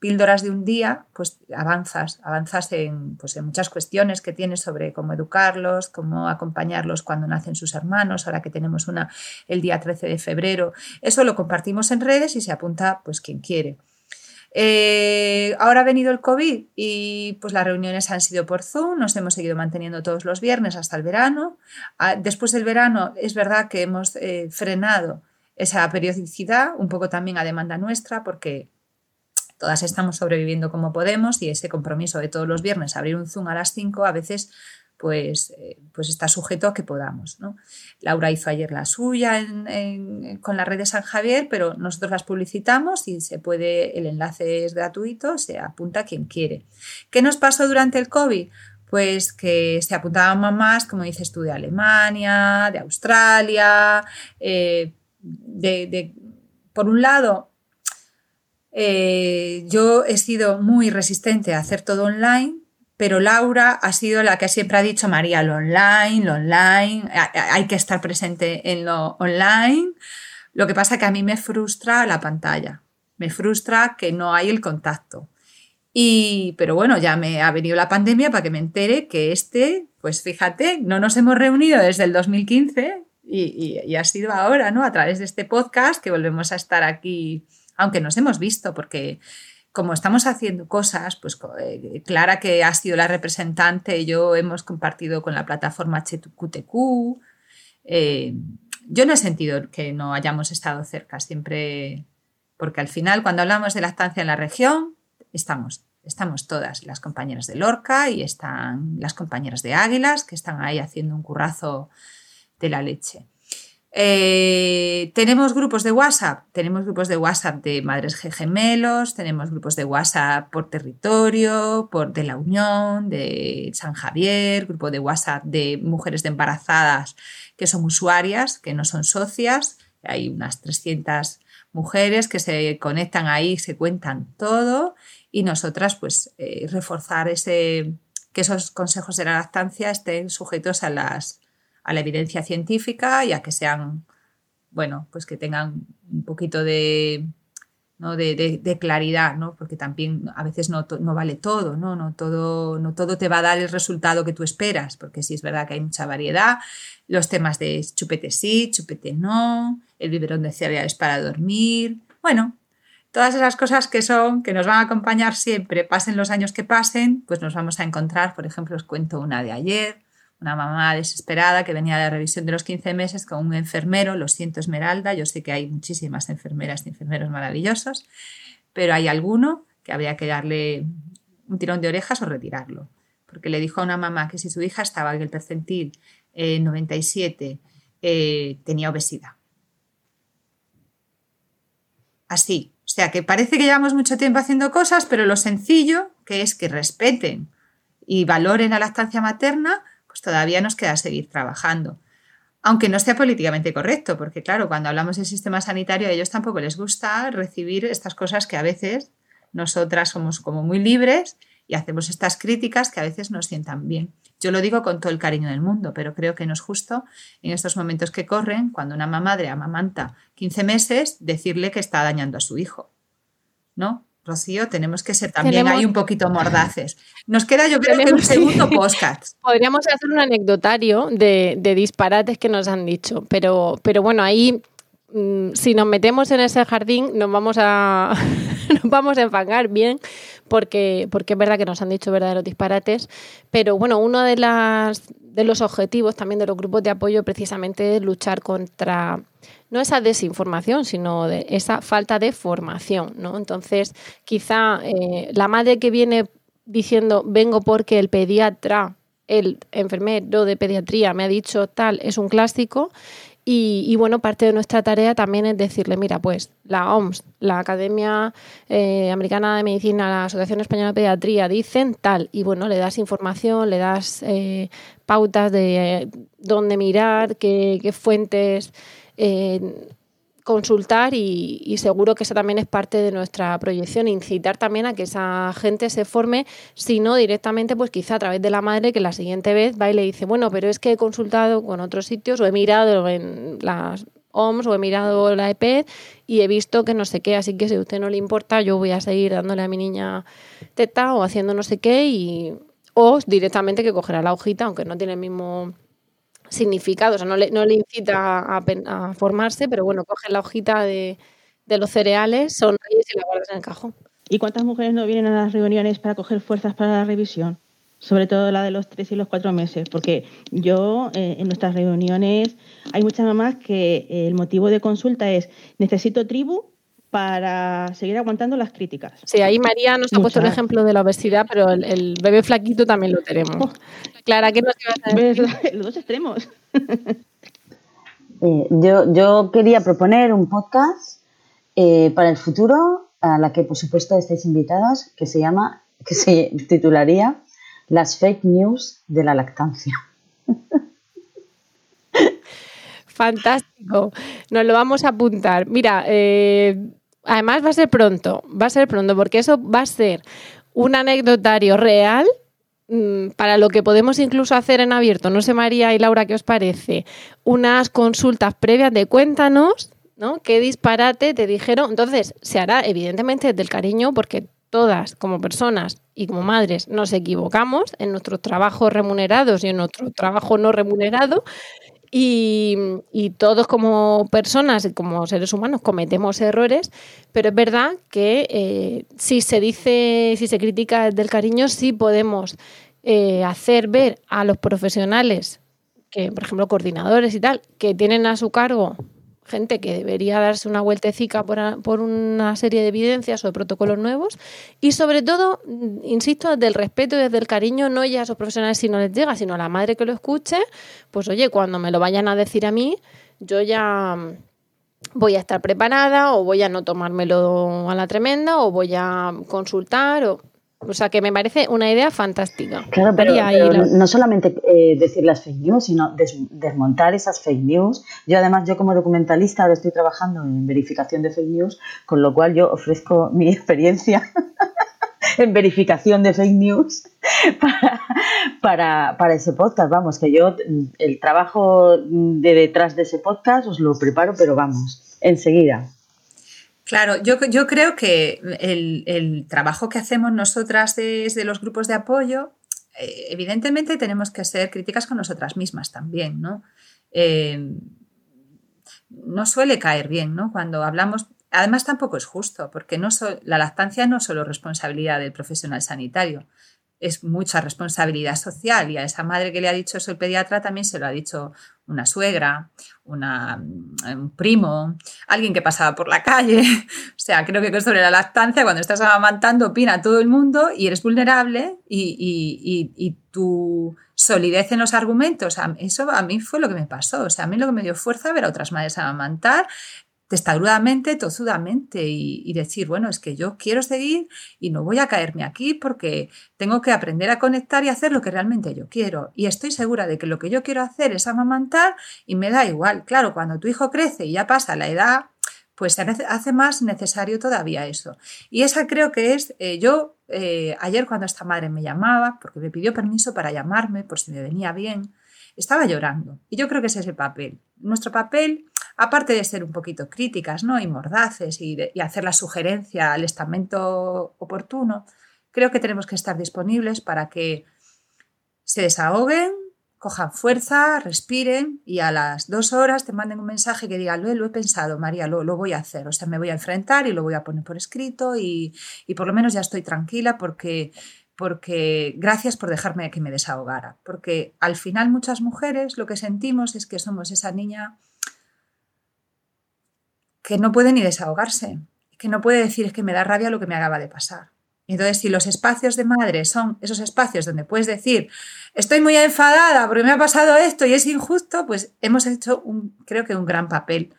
píldoras de un día, pues avanzas, avanzas en, pues en muchas cuestiones que tienes sobre cómo educarlos, cómo acompañarlos cuando nacen sus hermanos, ahora que tenemos una el día 13 de febrero. Eso lo compartimos en redes y se apunta pues quien quiere. Eh, ahora ha venido el COVID y pues las reuniones han sido por Zoom, nos hemos seguido manteniendo todos los viernes hasta el verano. Ah, después del verano es verdad que hemos eh, frenado esa periodicidad, un poco también a demanda nuestra, porque todas estamos sobreviviendo como podemos y ese compromiso de todos los viernes abrir un Zoom a las 5 a veces pues, eh, pues está sujeto a que podamos. Laura hizo ayer la suya con la red de San Javier, pero nosotros las publicitamos y se puede, el enlace es gratuito, se apunta quien quiere. ¿Qué nos pasó durante el COVID? Pues que se apuntaban mamás, como dices tú, de Alemania, de Australia, eh, por un lado, eh, yo he sido muy resistente a hacer todo online, pero Laura ha sido la que siempre ha dicho, María, lo online, lo online, hay que estar presente en lo online. Lo que pasa es que a mí me frustra la pantalla, me frustra que no hay el contacto. Y, pero bueno, ya me ha venido la pandemia para que me entere que este, pues fíjate, no nos hemos reunido desde el 2015 y, ha sido ahora, ¿no? A través de este podcast que volvemos a estar aquí aunque nos hemos visto, porque como estamos haciendo cosas, pues eh, Clara, que ha sido la representante, yo hemos compartido con la plataforma HQTQ. Eh, yo no he sentido que no hayamos estado cerca, siempre, porque al final, cuando hablamos de lactancia en la región, estamos, estamos todas, las compañeras de Lorca y están las compañeras de Águilas, que están ahí haciendo un currazo de la leche. Eh, tenemos grupos de WhatsApp, tenemos grupos de WhatsApp de madres gemelos, tenemos grupos de WhatsApp por territorio, por de la Unión, de San Javier, grupo de WhatsApp de mujeres de embarazadas que son usuarias, que no son socias. Hay unas 300 mujeres que se conectan ahí, se cuentan todo y nosotras pues eh, reforzar ese, que esos consejos de la lactancia estén sujetos a las a la evidencia científica y a que sean, bueno, pues que tengan un poquito de, ¿no? de, claridad, ¿no? porque también a veces no, no, vale todo, ¿no? No, todo, no todo te va a dar el resultado que tú esperas, porque sí es verdad que hay mucha variedad, los temas de chupete sí, chupete no, el biberón de cereales para dormir, bueno, todas esas cosas que son, que nos van a acompañar siempre, pasen los años que pasen, pues nos vamos a encontrar, por ejemplo, os cuento una de ayer, una mamá desesperada que venía de la revisión de los 15 meses con un enfermero, lo siento Esmeralda, yo sé que hay muchísimas enfermeras y enfermeros maravillosos, pero hay alguno que habría que darle un tirón de orejas o retirarlo, porque le dijo a una mamá que si su hija estaba en el percentil 97 eh, eh, tenía obesidad. Así, o sea que parece que llevamos mucho tiempo haciendo cosas, pero lo sencillo que es que respeten y valoren la lactancia materna, pues todavía nos queda seguir trabajando. Aunque no sea políticamente correcto, porque claro, cuando hablamos del sistema sanitario a ellos tampoco les gusta recibir estas cosas que a veces nosotras somos como muy libres y hacemos estas críticas que a veces nos sientan bien. Yo lo digo con todo el cariño del mundo, pero creo que no es justo en estos momentos que corren, cuando una madre amamanta 15 meses, decirle que está dañando a su hijo. ¿No? Rocío, tenemos que ser también ahí un poquito mordaces. Nos queda, yo creo que un segundo podcast. Podríamos hacer un anecdotario de, disparates que nos han dicho, pero, pero bueno, ahí mm, si nos metemos en ese jardín nos vamos a nos vamos a enfangar bien porque, porque es verdad que nos han dicho verdaderos disparates, pero bueno, uno de las de los objetivos también de los grupos de apoyo precisamente es luchar contra no esa desinformación, sino de esa falta de formación, ¿no? Entonces, quizá eh, la madre que viene diciendo vengo porque el pediatra, el enfermero de pediatría me ha dicho tal, es un clásico. Y, bueno, parte de nuestra tarea también es decirle, mira, pues la OMS, la Academia eh, Americana de Medicina, la Asociación Española de Pediatría dicen tal, y bueno, le das información, le das eh, pautas de dónde mirar, qué, qué fuentes consultar y, seguro que eso también es parte de nuestra proyección, incitar también a que esa gente se forme, si no directamente, pues quizá a través de la madre que la siguiente vez va y le dice, bueno, pero es que he consultado con otros sitios o he mirado en las OMS o he mirado la EPED y he visto que no sé qué, así que si a usted no le importa, yo voy a seguir dándole a mi niña teta o haciendo no sé qué y o directamente que cogerá la hojita, aunque no tiene el mismo significado, o sea, no le, no le incita a, formarse, pero bueno, coge la hojita de, de los cereales, sonríes y la guardas en el cajón. ¿Y cuántas mujeres no vienen a las reuniones para coger fuerzas para la revisión? Sobre todo la de los tres y los cuatro meses, porque yo eh, en nuestras reuniones hay muchas mamás que el motivo de consulta es necesito tribu para seguir aguantando las críticas. Sí, ahí María nos ha puesto el ejemplo de la obesidad, pero el, bebé flaquito también lo tenemos. Oh. Clara, ¿qué nos ibas a decir? Los dos extremos. Eh, yo, yo quería proponer un podcast eh, para el futuro a la que por supuesto estáis invitadas, que se llama, que se titularía Las fake news de la lactancia. Fantástico, nos lo vamos a apuntar. Mira, eh, además va a ser pronto, va a ser pronto, porque eso va a ser un anecdotario real mm, para lo que podemos incluso hacer en abierto. No sé, María y Laura, ¿qué os parece? Unas consultas previas de cuéntanos ¿no? ¿Qué disparate te dijeron? Entonces, se hará evidentemente del cariño porque todas como personas y como madres nos equivocamos en nuestros trabajos remunerados y en nuestro trabajo no remunerado y, todos como personas y como seres humanos cometemos errores, pero es verdad que eh, si se dice, si se critica del cariño, sí podemos eh, hacer ver a los profesionales, que por ejemplo coordinadores y tal, que tienen a su cargo gente que debería darse una vueltecica por, por, una serie de evidencias o de protocolos nuevos y sobre todo, insisto, desde el respeto y desde el cariño, no ya a esos profesionales si no les llega, sino a la madre que lo escuche, pues oye, cuando me lo vayan a decir a mí, yo ya voy a estar preparada o voy a no tomármelo a la tremenda o voy a consultar o o sea, que me parece una idea fantástica. Claro, pero, no solamente eh, decir las fake news, sino desmontar esas fake news. Yo además, yo como documentalista ahora estoy trabajando en verificación de fake news, con lo cual yo ofrezco mi experiencia en verificación de fake news para, para, ese podcast. Vamos, que yo el trabajo de detrás de ese podcast os lo preparo, pero vamos, enseguida. Claro, yo, yo creo que el, trabajo que hacemos nosotras desde los grupos de apoyo, eh, evidentemente tenemos que ser críticas con nosotras mismas también, ¿no? Eh, no suele caer bien, ¿no? Cuando hablamos, además tampoco es justo, porque no la lactancia no es solo responsabilidad del profesional sanitario, es mucha responsabilidad social y a esa madre que le ha dicho eso el pediatra también se lo ha dicho una suegra, una, un primo, alguien que pasaba por la calle. O sea, creo que sobre la lactancia, cuando estás amamantando, opina todo el mundo y eres vulnerable y, y, y, tu solidez en los argumentos, eso a mí fue lo que me pasó. O sea, a mí lo que me dio fuerza ver a otras madres amamantar testaruradamente, tozudamente y, decir, bueno, es que yo quiero seguir y no voy a caerme aquí porque tengo que aprender a conectar y hacer lo que realmente yo quiero. Y estoy segura de que lo que yo quiero hacer es amamantar y me da igual. Claro, cuando tu hijo crece y ya pasa la edad, pues se hace más necesario todavía eso. Y esa creo que es, eh, yo eh, ayer cuando esta madre me llamaba, porque me pidió permiso para llamarme por si me venía bien, estaba llorando. Y yo creo que es ese papel. Nuestro papel aparte de ser un poquito críticas ¿no? y mordaces y, hacer la sugerencia al estamento oportuno, creo que tenemos que estar disponibles para que se desahoguen, cojan fuerza, respiren y a las dos horas te manden un mensaje que diga, lo, he pensado, María, lo, lo, voy a hacer, o sea, me voy a enfrentar y lo voy a poner por escrito y, y por lo menos ya estoy tranquila porque porque gracias por dejarme que me desahogara, porque al final muchas mujeres lo que sentimos es que somos esa niña que no puede ni desahogarse, que no puede decir es que me da rabia lo que me acaba de pasar. Entonces, si los espacios de madre son esos espacios donde puedes decir, estoy muy enfadada porque me ha pasado esto y es injusto, pues hemos hecho, un, creo que un gran papel.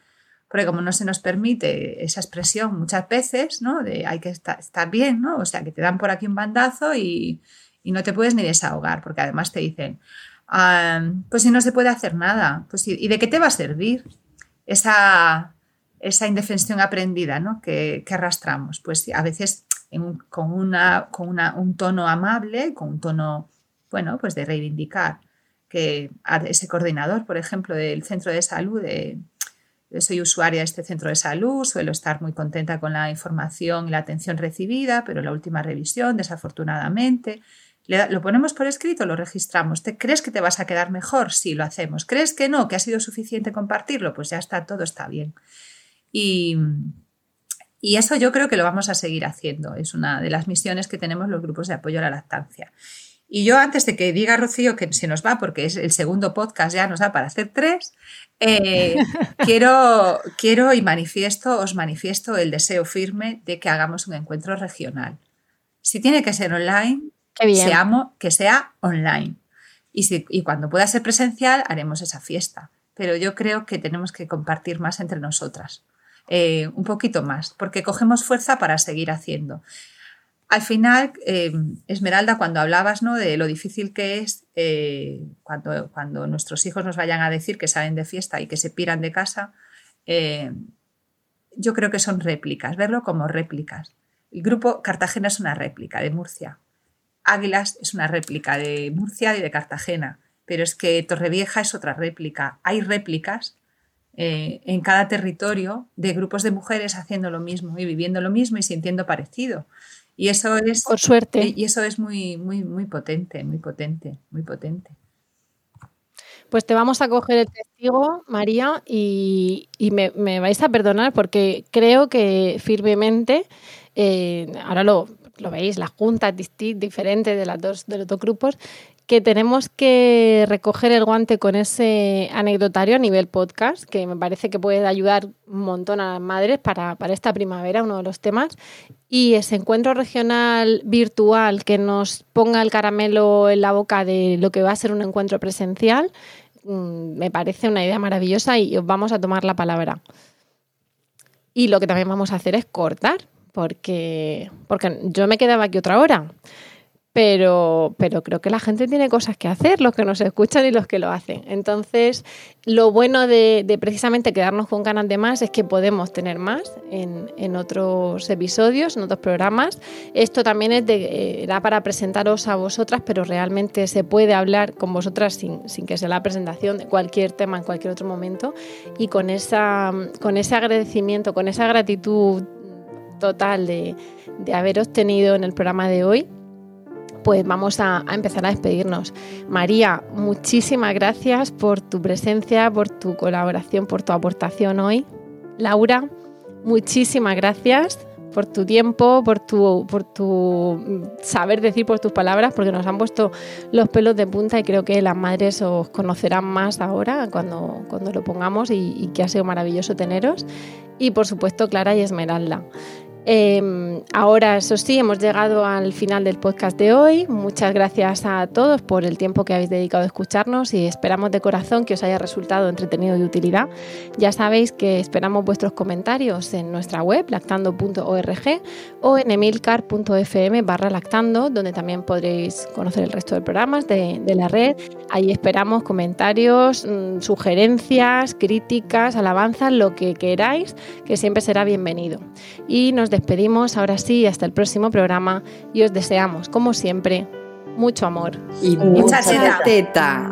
Porque como no se nos permite esa expresión muchas veces, ¿no? De hay que estar, bien, ¿no? O sea, que te dan por aquí un bandazo y, no te puedes ni desahogar, porque además te dicen, ah, pues si no se puede hacer nada, pues ¿y de qué te va a servir esa, esa indefensión aprendida ¿no? que, arrastramos. Pues a veces con, una, con un tono amable, con un tono, bueno, pues de reivindicar que ese coordinador, por ejemplo, del centro de salud, soy usuaria de este centro de salud, suelo estar muy contenta con la información y la atención recibida, pero la última revisión, desafortunadamente, lo ponemos por escrito, lo registramos. ¿Te crees que te vas a quedar mejor? Sí, lo hacemos. ¿Crees que no, que ha sido suficiente compartirlo? Pues ya está, todo está bien. Y, y eso yo creo que lo vamos a seguir haciendo. Es una de las misiones que tenemos los grupos de apoyo a la lactancia. Y yo antes de que diga Rocío que se nos va, porque es el segundo podcast ya nos da para hacer tres, eh, quiero, quiero y manifiesto, os manifiesto el deseo firme de que hagamos un encuentro regional. Si tiene que ser online, Seamos, que sea online. Y, si, y cuando pueda ser presencial, haremos esa fiesta. Pero yo creo que tenemos que compartir más entre nosotras. Eh, un poquito más, porque cogemos fuerza para seguir haciendo. Al final, eh, Esmeralda, cuando hablabas ¿no? de lo difícil que es eh, cuando, cuando, nuestros hijos nos vayan a decir que salen de fiesta y que se piran de casa, yo creo que son réplicas, verlo como réplicas. El grupo Cartagena es una réplica de Murcia. Águilas es una réplica de Murcia y de Cartagena, pero es que Torrevieja es otra réplica. Hay réplicas eh, en cada territorio de grupos de mujeres haciendo lo mismo y viviendo lo mismo y sintiendo parecido. Y eso es. Por suerte. Y eso es muy, muy, muy potente, muy potente, muy potente. Pues te vamos a coger el testigo, María, y, me, vais a perdonar porque creo que firmemente, eh, ahora lo, lo veis, la junta es diferente de, las dos, de los dos grupos, que tenemos que recoger el guante con ese anecdotario a nivel podcast, que me parece que puede ayudar un montón a las madres para, esta primavera, uno de los temas, y ese encuentro regional virtual que nos ponga el caramelo en la boca de lo que va a ser un encuentro presencial, mm, me parece una idea maravillosa y os vamos a tomar la palabra. Y lo que también vamos a hacer es cortar, porque, porque yo me quedaba aquí otra hora pero, pero creo que la gente tiene cosas que hacer, los que nos escuchan y los que lo hacen. Entonces, lo bueno de, precisamente quedarnos con ganas de más es que podemos tener más en, otros episodios, en otros programas. Esto también es de, era para presentaros a vosotras, pero realmente se puede hablar con vosotras sin, sin que sea la presentación de cualquier tema en cualquier otro momento y con, esa, con ese agradecimiento, con esa gratitud total de, de haberos tenido en el programa de hoy pues vamos a, empezar a despedirnos. María, muchísimas gracias por tu presencia, por tu colaboración, por tu aportación hoy. Laura, muchísimas gracias por tu tiempo, por tu, por tu saber decir, por tus palabras, porque nos han puesto los pelos de punta y creo que las madres os conocerán más ahora cuando, cuando lo pongamos y, y que ha sido maravilloso teneros. Y por supuesto, Clara y Esmeralda. Em, ahora, eso sí, hemos llegado al final del podcast de hoy. Muchas gracias a todos por el tiempo que habéis dedicado a escucharnos y esperamos de corazón que os haya resultado entretenido y de utilidad. Ya sabéis que esperamos vuestros comentarios en nuestra web lactando.org o en emilcar.fm barra lactando, donde también podréis conocer el resto de programas de, la red. Ahí esperamos comentarios, mm, sugerencias, críticas, alabanzas, lo que queráis, que siempre será bienvenido. Y nos despedimos ahora sí hasta el próximo programa y os deseamos, como siempre, mucho amor. Y mucha, teta.